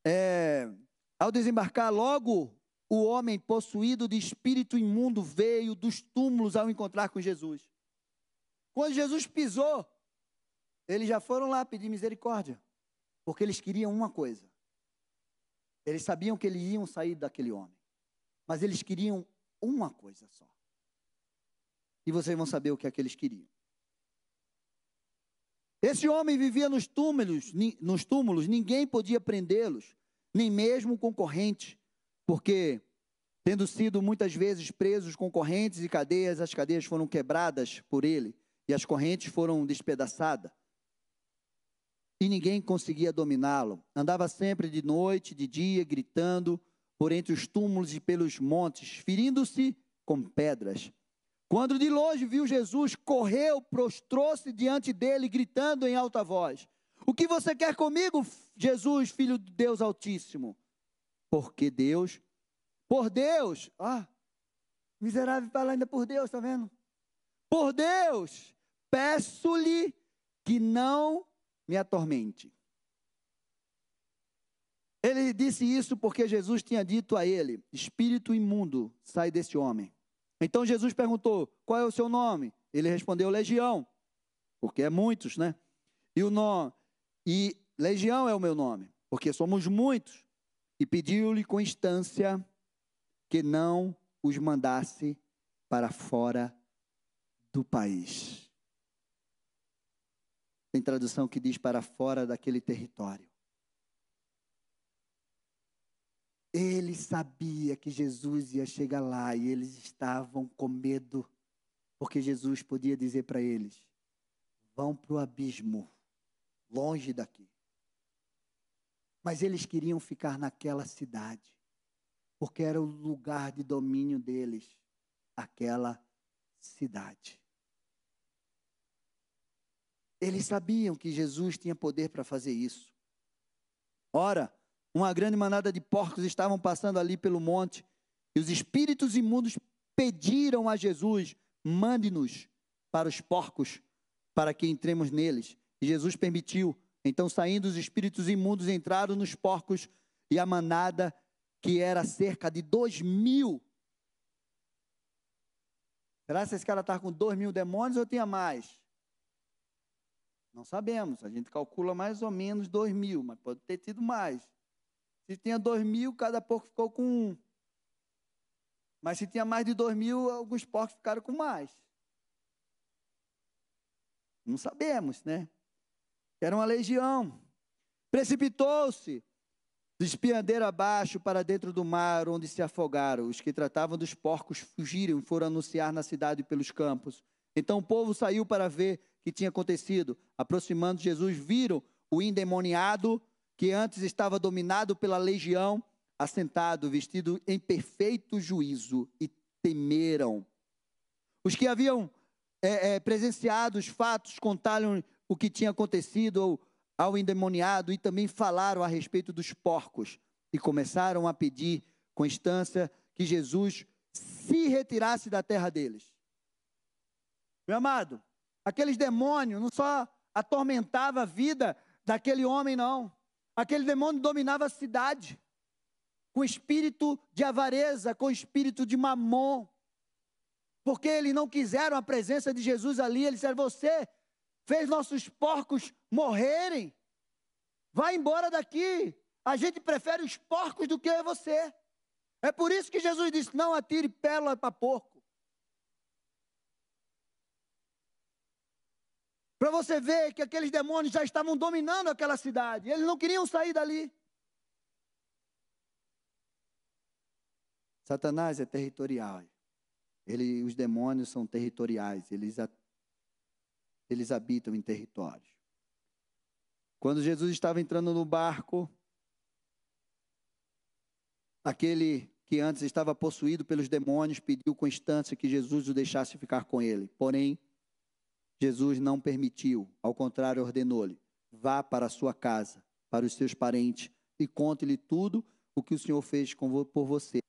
É, ao desembarcar, logo o homem possuído de espírito imundo veio dos túmulos ao encontrar com Jesus. Quando Jesus pisou, eles já foram lá pedir misericórdia, porque eles queriam uma coisa. Eles sabiam que eles iam sair daquele homem, mas eles queriam uma coisa só. E vocês vão saber o que é que eles queriam. Esse homem vivia nos túmulos, nos túmulos, ninguém podia prendê-los, nem mesmo o concorrente, porque Tendo sido muitas vezes presos com correntes e cadeias, as cadeias foram quebradas por ele e as correntes foram despedaçadas. E ninguém conseguia dominá-lo. Andava sempre de noite, de dia, gritando por entre os túmulos e pelos montes, ferindo-se com pedras. Quando de longe viu Jesus, correu, prostrou-se diante dele, gritando em alta voz: O que você quer comigo, Jesus, filho de Deus Altíssimo? Porque Deus por Deus. Ah, miserável fala ainda por Deus, está vendo? Por Deus, peço-lhe que não me atormente. Ele disse isso porque Jesus tinha dito a ele: Espírito imundo, sai desse homem. Então Jesus perguntou: Qual é o seu nome? Ele respondeu: Legião, porque é muitos, né? E o nome e Legião é o meu nome, porque somos muitos. E pediu-lhe com instância que não os mandasse para fora do país. Tem tradução que diz para fora daquele território. Ele sabia que Jesus ia chegar lá e eles estavam com medo, porque Jesus podia dizer para eles: vão para o abismo, longe daqui. Mas eles queriam ficar naquela cidade porque era o lugar de domínio deles, aquela cidade. Eles sabiam que Jesus tinha poder para fazer isso. Ora, uma grande manada de porcos estavam passando ali pelo monte, e os espíritos imundos pediram a Jesus: mande-nos para os porcos, para que entremos neles. E Jesus permitiu. Então, saindo os espíritos imundos, entraram nos porcos, e a manada que era cerca de dois mil. Será que esse cara está com dois mil demônios ou tinha mais? Não sabemos. A gente calcula mais ou menos dois mil, mas pode ter tido mais. Se tinha dois mil, cada porco ficou com um. Mas se tinha mais de dois mil, alguns porcos ficaram com mais. Não sabemos, né? Era uma legião. Precipitou-se Despiandeiro abaixo para dentro do mar, onde se afogaram. Os que tratavam dos porcos fugiram e foram anunciar na cidade pelos campos. Então o povo saiu para ver o que tinha acontecido. Aproximando Jesus, viram o endemoniado, que antes estava dominado pela legião, assentado, vestido em perfeito juízo, e temeram. Os que haviam é, é, presenciado os fatos contaram o que tinha acontecido ao endemoniado e também falaram a respeito dos porcos e começaram a pedir com instância que Jesus se retirasse da terra deles. Meu amado, aqueles demônios não só atormentava a vida daquele homem não. Aquele demônio dominava a cidade com espírito de avareza, com espírito de mamon. Porque eles não quiseram a presença de Jesus ali, eles disseram: "Você fez nossos porcos morrerem. Vai embora daqui. A gente prefere os porcos do que você. É por isso que Jesus disse: não atire pérola para porco. Para você ver que aqueles demônios já estavam dominando aquela cidade. Eles não queriam sair dali. Satanás é territorial. Ele, os demônios são territoriais. Eles eles habitam em territórios. Quando Jesus estava entrando no barco, aquele que antes estava possuído pelos demônios pediu com instância que Jesus o deixasse ficar com ele. Porém, Jesus não permitiu, ao contrário, ordenou-lhe: vá para a sua casa, para os seus parentes e conte-lhe tudo o que o Senhor fez por você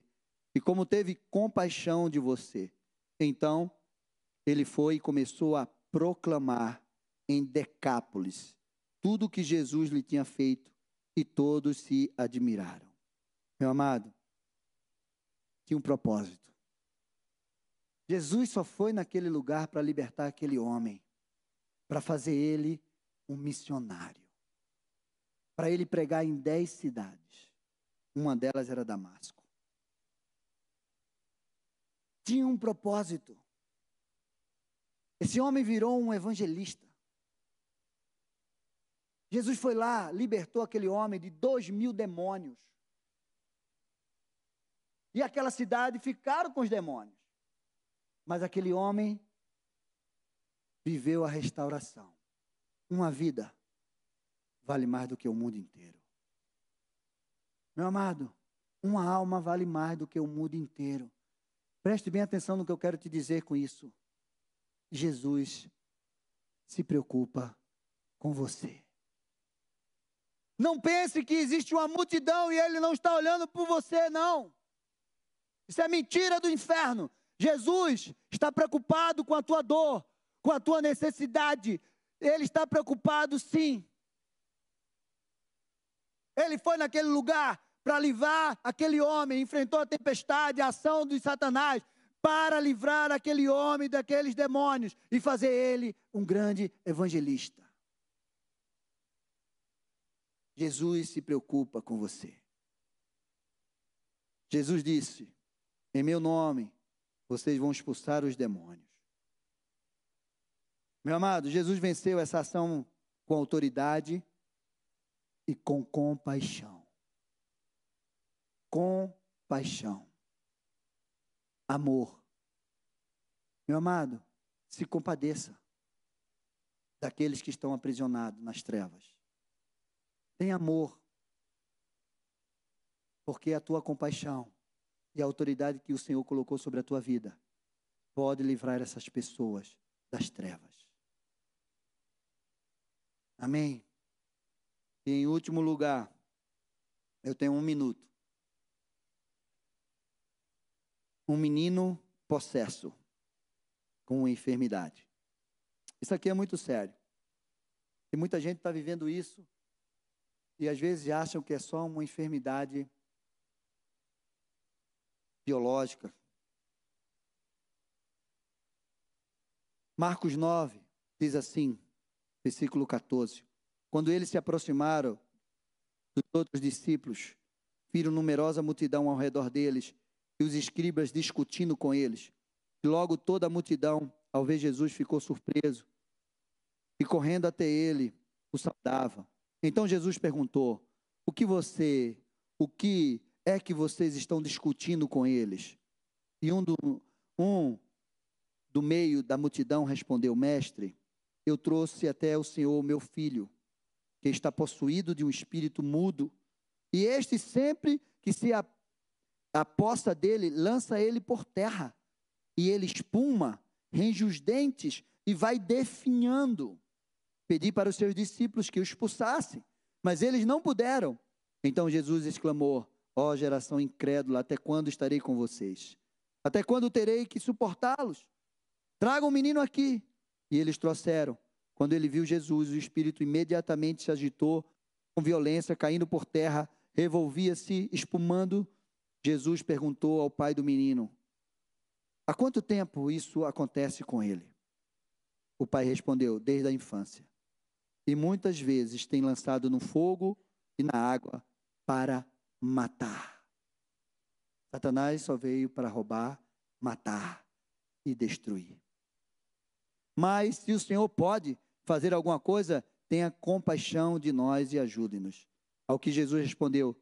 e como teve compaixão de você. Então, ele foi e começou a proclamar em Decápolis tudo o que Jesus lhe tinha feito e todos se admiraram. Meu amado, tinha um propósito. Jesus só foi naquele lugar para libertar aquele homem, para fazer ele um missionário, para ele pregar em dez cidades. Uma delas era Damasco. Tinha um propósito. Esse homem virou um evangelista. Jesus foi lá, libertou aquele homem de dois mil demônios. e aquela cidade ficaram com os demônios. Mas aquele homem viveu a restauração. Uma vida vale mais do que o mundo inteiro. Meu amado, uma alma vale mais do que o mundo inteiro. Preste bem atenção no que eu quero te dizer com isso. Jesus se preocupa com você. Não pense que existe uma multidão e ele não está olhando por você, não. Isso é mentira do inferno. Jesus está preocupado com a tua dor, com a tua necessidade. Ele está preocupado, sim. Ele foi naquele lugar para livrar aquele homem, enfrentou a tempestade, a ação dos Satanás, para livrar aquele homem daqueles demônios e fazer ele um grande evangelista. Jesus se preocupa com você. Jesus disse: Em meu nome, vocês vão expulsar os demônios. Meu amado, Jesus venceu essa ação com autoridade e com compaixão. Compaixão. Amor. Meu amado, se compadeça daqueles que estão aprisionados nas trevas. Tem amor. Porque a tua compaixão e a autoridade que o Senhor colocou sobre a tua vida pode livrar essas pessoas das trevas. Amém? E em último lugar, eu tenho um minuto. Um menino possesso com uma enfermidade. Isso aqui é muito sério. E muita gente está vivendo isso e às vezes acham que é só uma enfermidade biológica. Marcos 9 diz assim, versículo 14: Quando eles se aproximaram dos outros discípulos, viram numerosa multidão ao redor deles e os escribas discutindo com eles. E logo toda a multidão, ao ver Jesus, ficou surpreso e correndo até ele, o saudava. Então Jesus perguntou: O que você, o que é que vocês estão discutindo com eles? E um do, um do meio da multidão respondeu: Mestre, eu trouxe até o Senhor meu filho, que está possuído de um espírito mudo, e este sempre que se aposta dele, lança ele por terra, e ele espuma, renge os dentes e vai definhando. Pedi para os seus discípulos que o expulsassem, mas eles não puderam. Então Jesus exclamou: Ó geração incrédula, até quando estarei com vocês? Até quando terei que suportá-los? Tragam o menino aqui. E eles trouxeram. Quando ele viu Jesus, o espírito imediatamente se agitou com violência, caindo por terra, revolvia-se, espumando. Jesus perguntou ao pai do menino: Há quanto tempo isso acontece com ele? O pai respondeu: Desde a infância e muitas vezes tem lançado no fogo e na água para matar. Satanás só veio para roubar, matar e destruir. Mas se o Senhor pode fazer alguma coisa, tenha compaixão de nós e ajude-nos. Ao que Jesus respondeu: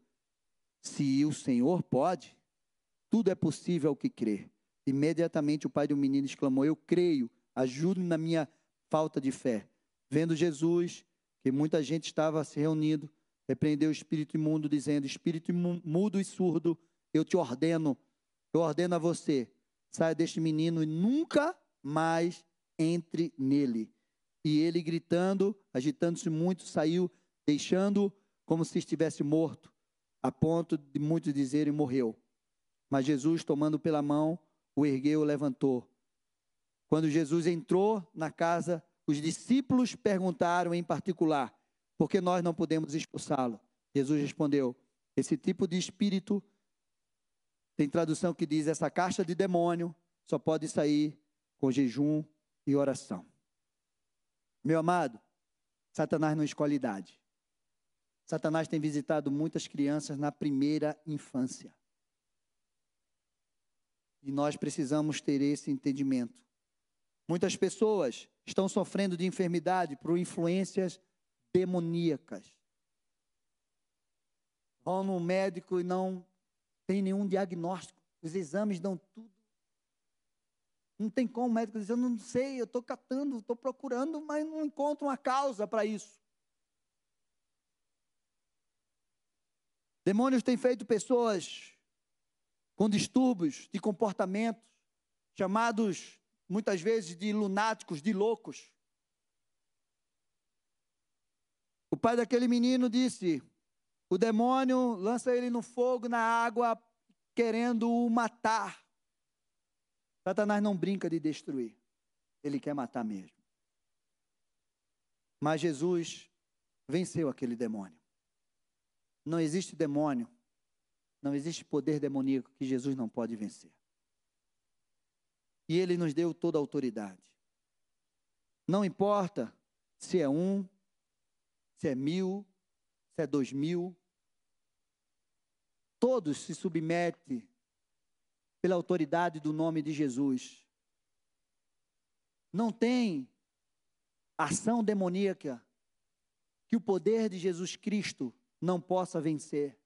Se o Senhor pode, tudo é possível ao que crer. Imediatamente o pai do menino exclamou: Eu creio, ajude-me na minha falta de fé. Vendo Jesus, que muita gente estava se reunindo, repreendeu o espírito imundo, dizendo: Espírito mudo e surdo, eu te ordeno, eu ordeno a você, saia deste menino e nunca mais entre nele. E ele, gritando, agitando-se muito, saiu, deixando como se estivesse morto, a ponto de muitos dizerem: morreu. Mas Jesus, tomando pela mão, o ergueu, o levantou. Quando Jesus entrou na casa, os discípulos perguntaram em particular: por que nós não podemos expulsá-lo? Jesus respondeu: esse tipo de espírito tem tradução que diz: essa caixa de demônio só pode sair com jejum e oração. Meu amado, Satanás não escolhe idade. Satanás tem visitado muitas crianças na primeira infância. E nós precisamos ter esse entendimento. Muitas pessoas estão sofrendo de enfermidade por influências demoníacas. Vão no médico e não tem nenhum diagnóstico. Os exames dão tudo. Não tem como o médico dizer, eu não sei, eu estou catando, estou procurando, mas não encontro uma causa para isso. Demônios têm feito pessoas com distúrbios de comportamento, chamados muitas vezes de lunáticos, de loucos. O pai daquele menino disse: o demônio lança ele no fogo, na água, querendo o matar. Satanás não brinca de destruir, ele quer matar mesmo. Mas Jesus venceu aquele demônio. Não existe demônio não existe poder demoníaco que Jesus não pode vencer. E ele nos deu toda a autoridade. Não importa se é um, se é mil, se é dois mil. Todos se submetem pela autoridade do nome de Jesus. Não tem ação demoníaca que o poder de Jesus Cristo não possa vencer.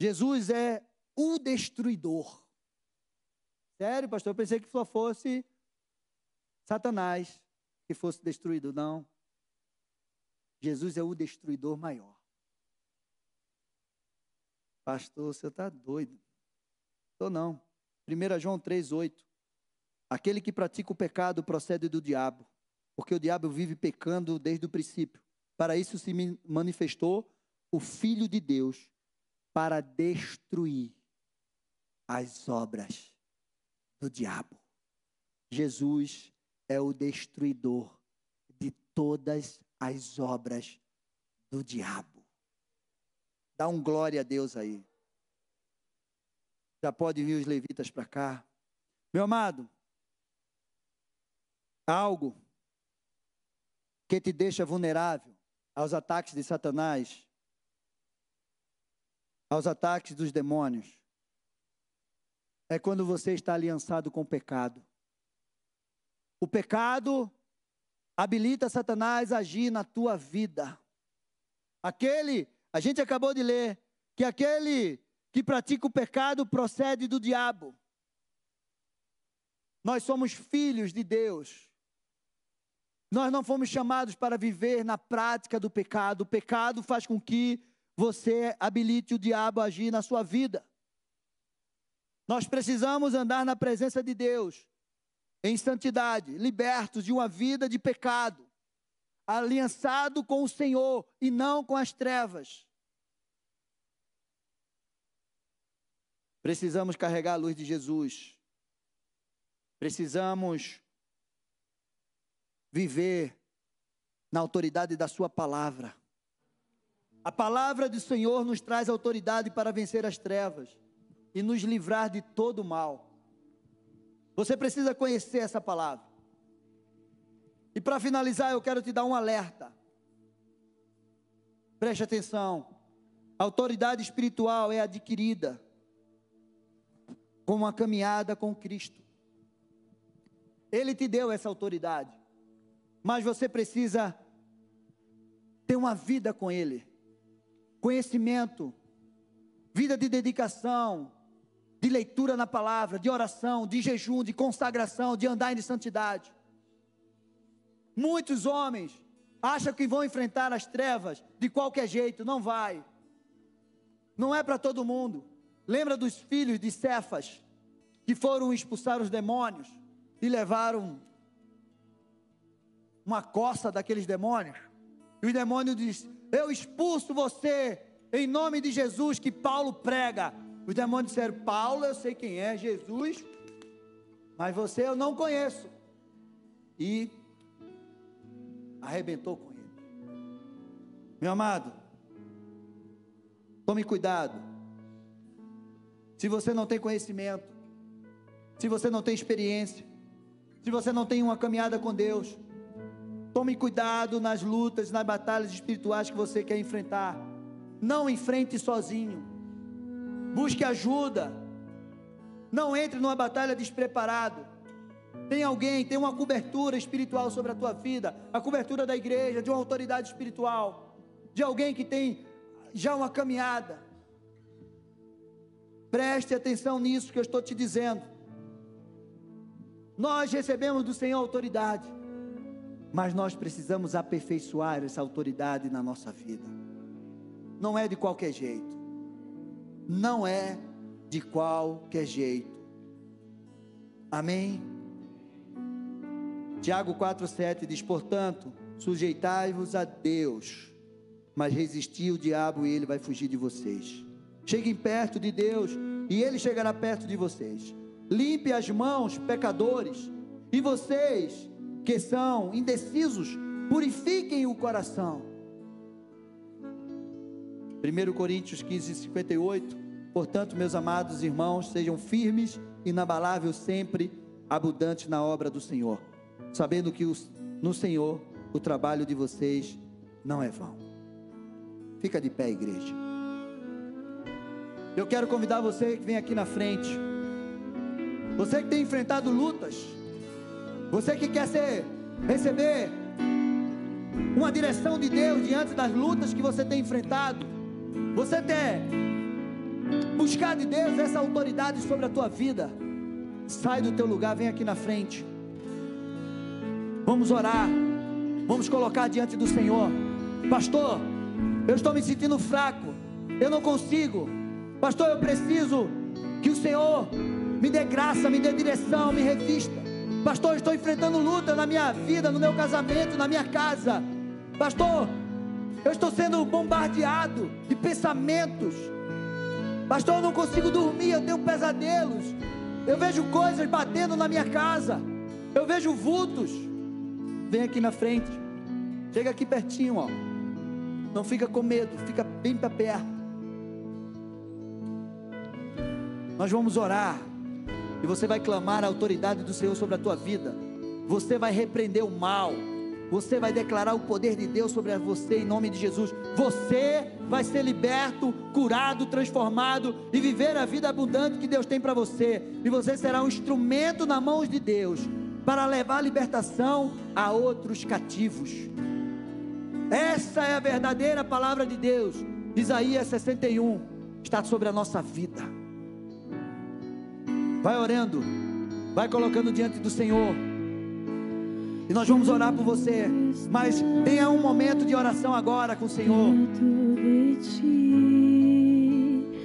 Jesus é o destruidor. Sério, pastor? Eu pensei que só fosse Satanás que fosse destruído. Não. Jesus é o destruidor maior. Pastor, você está doido. Estou não. 1 João 3,8. Aquele que pratica o pecado procede do diabo, porque o diabo vive pecando desde o princípio. Para isso se manifestou o Filho de Deus, para destruir as obras do diabo. Jesus é o destruidor de todas as obras do diabo. Dá um glória a Deus aí. Já pode vir os levitas para cá. Meu amado, algo que te deixa vulnerável aos ataques de Satanás aos ataques dos demônios é quando você está aliançado com o pecado. O pecado habilita Satanás a agir na tua vida. Aquele, a gente acabou de ler, que aquele que pratica o pecado procede do diabo. Nós somos filhos de Deus. Nós não fomos chamados para viver na prática do pecado. O pecado faz com que você habilite o diabo a agir na sua vida. Nós precisamos andar na presença de Deus, em santidade, libertos de uma vida de pecado, aliançado com o Senhor e não com as trevas. Precisamos carregar a luz de Jesus. Precisamos viver na autoridade da Sua palavra. A palavra do Senhor nos traz autoridade para vencer as trevas e nos livrar de todo mal. Você precisa conhecer essa palavra. E para finalizar, eu quero te dar um alerta. Preste atenção. A autoridade espiritual é adquirida com uma caminhada com Cristo. Ele te deu essa autoridade, mas você precisa ter uma vida com Ele conhecimento, vida de dedicação, de leitura na palavra, de oração, de jejum, de consagração, de andar em santidade. Muitos homens acham que vão enfrentar as trevas de qualquer jeito, não vai. Não é para todo mundo. Lembra dos filhos de Cefas, que foram expulsar os demônios e levaram uma coça daqueles demônios? E o demônio diz: Eu expulso você em nome de Jesus que Paulo prega. Os demônios disseram: Paulo, eu sei quem é, Jesus, mas você eu não conheço. E arrebentou com ele. Meu amado, tome cuidado. Se você não tem conhecimento, se você não tem experiência, se você não tem uma caminhada com Deus, Tome cuidado nas lutas, nas batalhas espirituais que você quer enfrentar. Não enfrente sozinho. Busque ajuda. Não entre numa batalha despreparado. Tem alguém, tem uma cobertura espiritual sobre a tua vida, a cobertura da igreja, de uma autoridade espiritual, de alguém que tem já uma caminhada. Preste atenção nisso que eu estou te dizendo. Nós recebemos do Senhor autoridade, mas nós precisamos aperfeiçoar essa autoridade na nossa vida. Não é de qualquer jeito. Não é de qualquer jeito. Amém? Tiago 4,7 diz: Portanto, sujeitai-vos a Deus, mas resisti o diabo e ele vai fugir de vocês. Cheguem perto de Deus e ele chegará perto de vocês. Limpe as mãos, pecadores, e vocês que são indecisos, purifiquem o coração. 1 Coríntios 15, 58. Portanto, meus amados irmãos, sejam firmes, inabaláveis sempre, abundantes na obra do Senhor, sabendo que no Senhor o trabalho de vocês não é vão. Fica de pé, igreja. Eu quero convidar você que vem aqui na frente. Você que tem enfrentado lutas. Você que quer ser, receber uma direção de Deus diante das lutas que você tem enfrentado. Você quer buscar de Deus essa autoridade sobre a tua vida. Sai do teu lugar, vem aqui na frente. Vamos orar. Vamos colocar diante do Senhor. Pastor, eu estou me sentindo fraco. Eu não consigo. Pastor, eu preciso que o Senhor me dê graça, me dê direção, me revista. Pastor, estou enfrentando luta na minha vida, no meu casamento, na minha casa. Pastor, eu estou sendo bombardeado de pensamentos. Pastor, eu não consigo dormir, eu tenho pesadelos. Eu vejo coisas batendo na minha casa. Eu vejo vultos. Vem aqui na frente. Chega aqui pertinho, ó. Não fica com medo, fica bem para perto. Nós vamos orar. E você vai clamar a autoridade do Senhor sobre a tua vida. Você vai repreender o mal. Você vai declarar o poder de Deus sobre você em nome de Jesus. Você vai ser liberto, curado, transformado e viver a vida abundante que Deus tem para você. E você será um instrumento na mão de Deus para levar a libertação a outros cativos. Essa é a verdadeira palavra de Deus. Isaías 61 está sobre a nossa vida. Vai orando, vai colocando diante do Senhor. E nós vamos orar por você. Mas tenha um momento de oração agora com o Senhor.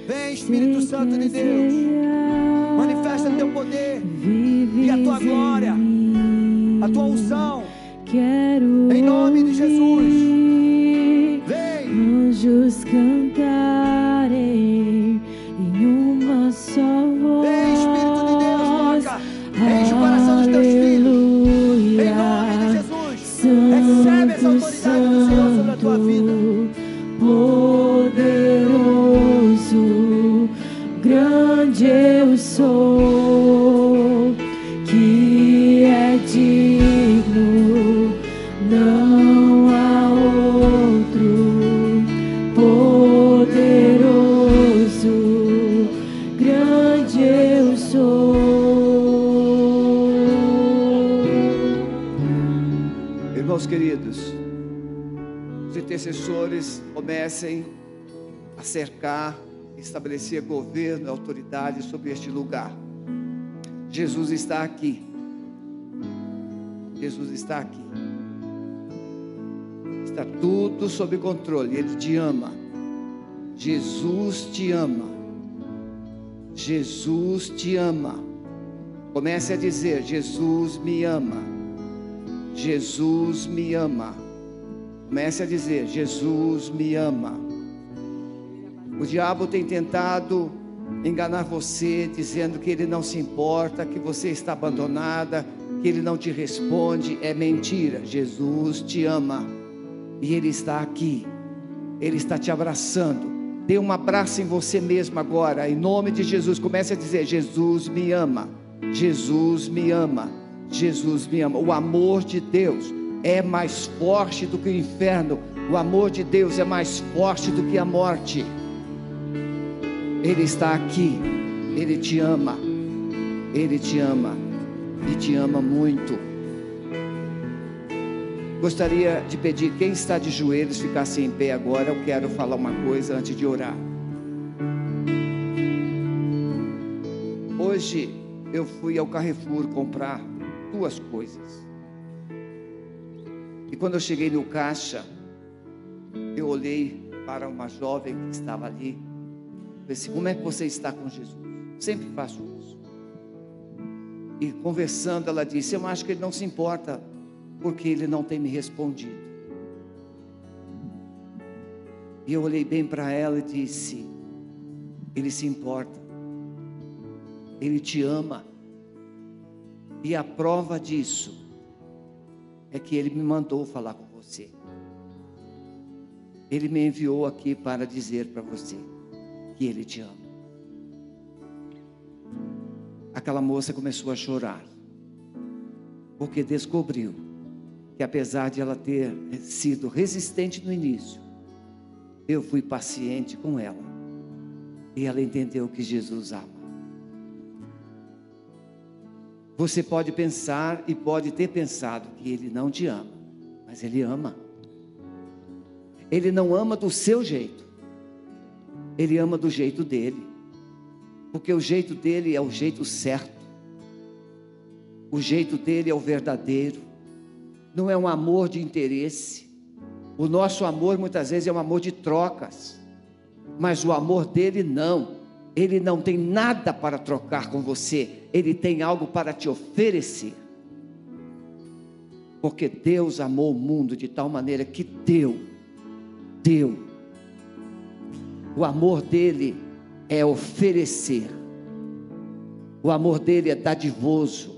Vem, Espírito Santo de Deus. Manifesta teu poder e a tua glória, a tua unção. Em nome de Jesus. Vem. Anjos cantarem sou, que é digno, não há outro. Poderoso, grande eu sou. Irmãos queridos, os intercessores comecem a cercar, estabelecer governo e autoridade sobre este lugar. Jesus está aqui. Jesus está aqui. Está tudo sob controle. Ele te ama. Jesus te ama. Jesus te ama. Comece a dizer: Jesus me ama. Jesus me ama. Comece a dizer: Jesus me ama. O diabo tem tentado enganar você, dizendo que ele não se importa, que você está abandonada, que ele não te responde. É mentira. Jesus te ama e ele está aqui. Ele está te abraçando. Dê um abraço em você mesmo agora, em nome de Jesus. Comece a dizer: Jesus me ama. Jesus me ama. Jesus me ama. O amor de Deus é mais forte do que o inferno. O amor de Deus é mais forte do que a morte. Ele está aqui. Ele te ama. Ele te ama. E te ama muito. Gostaria de pedir quem está de joelhos ficasse em pé agora. Eu quero falar uma coisa antes de orar. hoje eu fui ao Carrefour comprar duas coisas. E quando eu cheguei no caixa, eu olhei para uma jovem que estava ali. Assim, como é que você está com Jesus? Sempre faço isso. E conversando, ela disse: Eu acho que ele não se importa, porque ele não tem me respondido. E eu olhei bem para ela e disse: Ele se importa, Ele te ama. E a prova disso é que Ele me mandou falar com você. Ele me enviou aqui para dizer para você que Ele te ama. Aquela moça começou a chorar, porque descobriu que apesar de ela ter sido resistente no início, eu fui paciente com ela. E ela entendeu que Jesus ama. Você pode pensar e pode ter pensado que ele não te ama, mas ele ama. Ele não ama do seu jeito, ele ama do jeito dele, porque o jeito dele é o jeito certo, o jeito dele é o verdadeiro, não é um amor de interesse. O nosso amor muitas vezes é um amor de trocas, mas o amor dele não. Ele não tem nada para trocar com você, ele tem algo para te oferecer. Porque Deus amou o mundo de tal maneira que deu, deu. O amor dele é oferecer, o amor dele é dadivoso,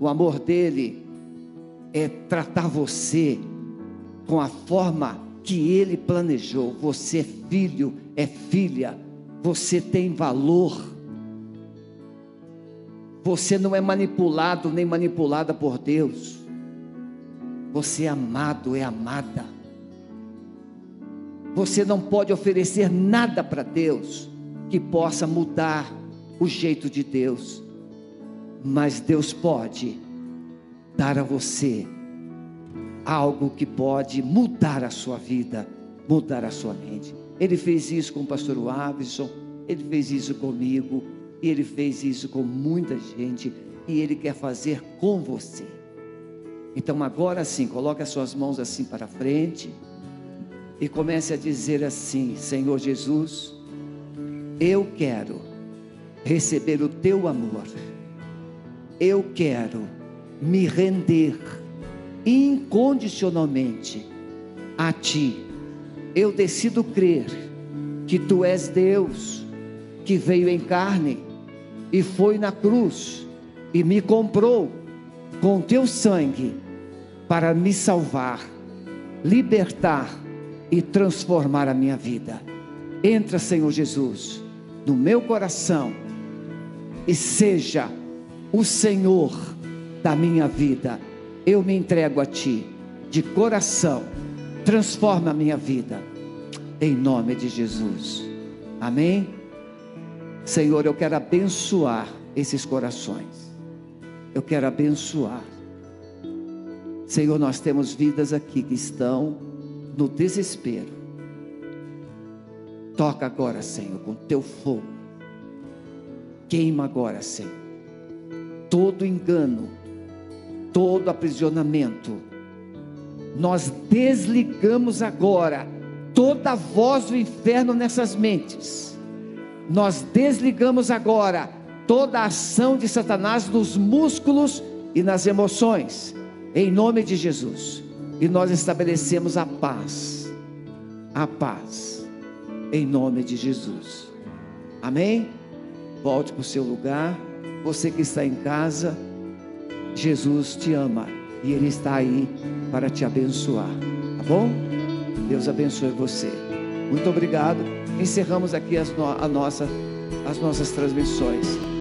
o amor dele é tratar você com a forma que ele planejou. Você é filho, é filha, você tem valor. Você não é manipulado nem manipulada por Deus. Você é amado, é amada. Você não pode oferecer nada para Deus que possa mudar o jeito de Deus, mas Deus pode dar a você algo que pode mudar a sua vida, mudar a sua mente. Ele fez isso com o pastor Wavison, ele fez isso comigo, e ele fez isso com muita gente, e ele quer fazer com você. Então agora sim, coloque as suas mãos assim para frente e comece a dizer assim: Senhor Jesus, eu quero receber o teu amor. Eu quero me render incondicionalmente a Ti. Eu decido crer que Tu és Deus, que veio em carne e foi na cruz e me comprou com Teu sangue para me salvar, libertar e transformar a minha vida. Entra, Senhor Jesus, no meu coração e seja o Senhor da minha vida. Eu me entrego a Ti, de coração, transforma a minha vida, em nome de Jesus, amém? Senhor, eu quero abençoar esses corações, eu quero abençoar, Senhor, nós temos vidas aqui que estão no desespero, toca agora, Senhor, com teu fogo, queima agora, Senhor, todo engano, todo aprisionamento. Nós desligamos agora toda voz do inferno nessas mentes. Nós desligamos agora toda a ação de Satanás nos músculos e nas emoções, em nome de Jesus. E nós estabelecemos a paz, a paz, em nome de Jesus. Amém? Volte para o seu lugar. Você que está em casa, Jesus te ama e Ele está aí para te abençoar, tá bom? Deus abençoe você. Muito obrigado. Encerramos aqui as, no, a nossa, as nossas transmissões.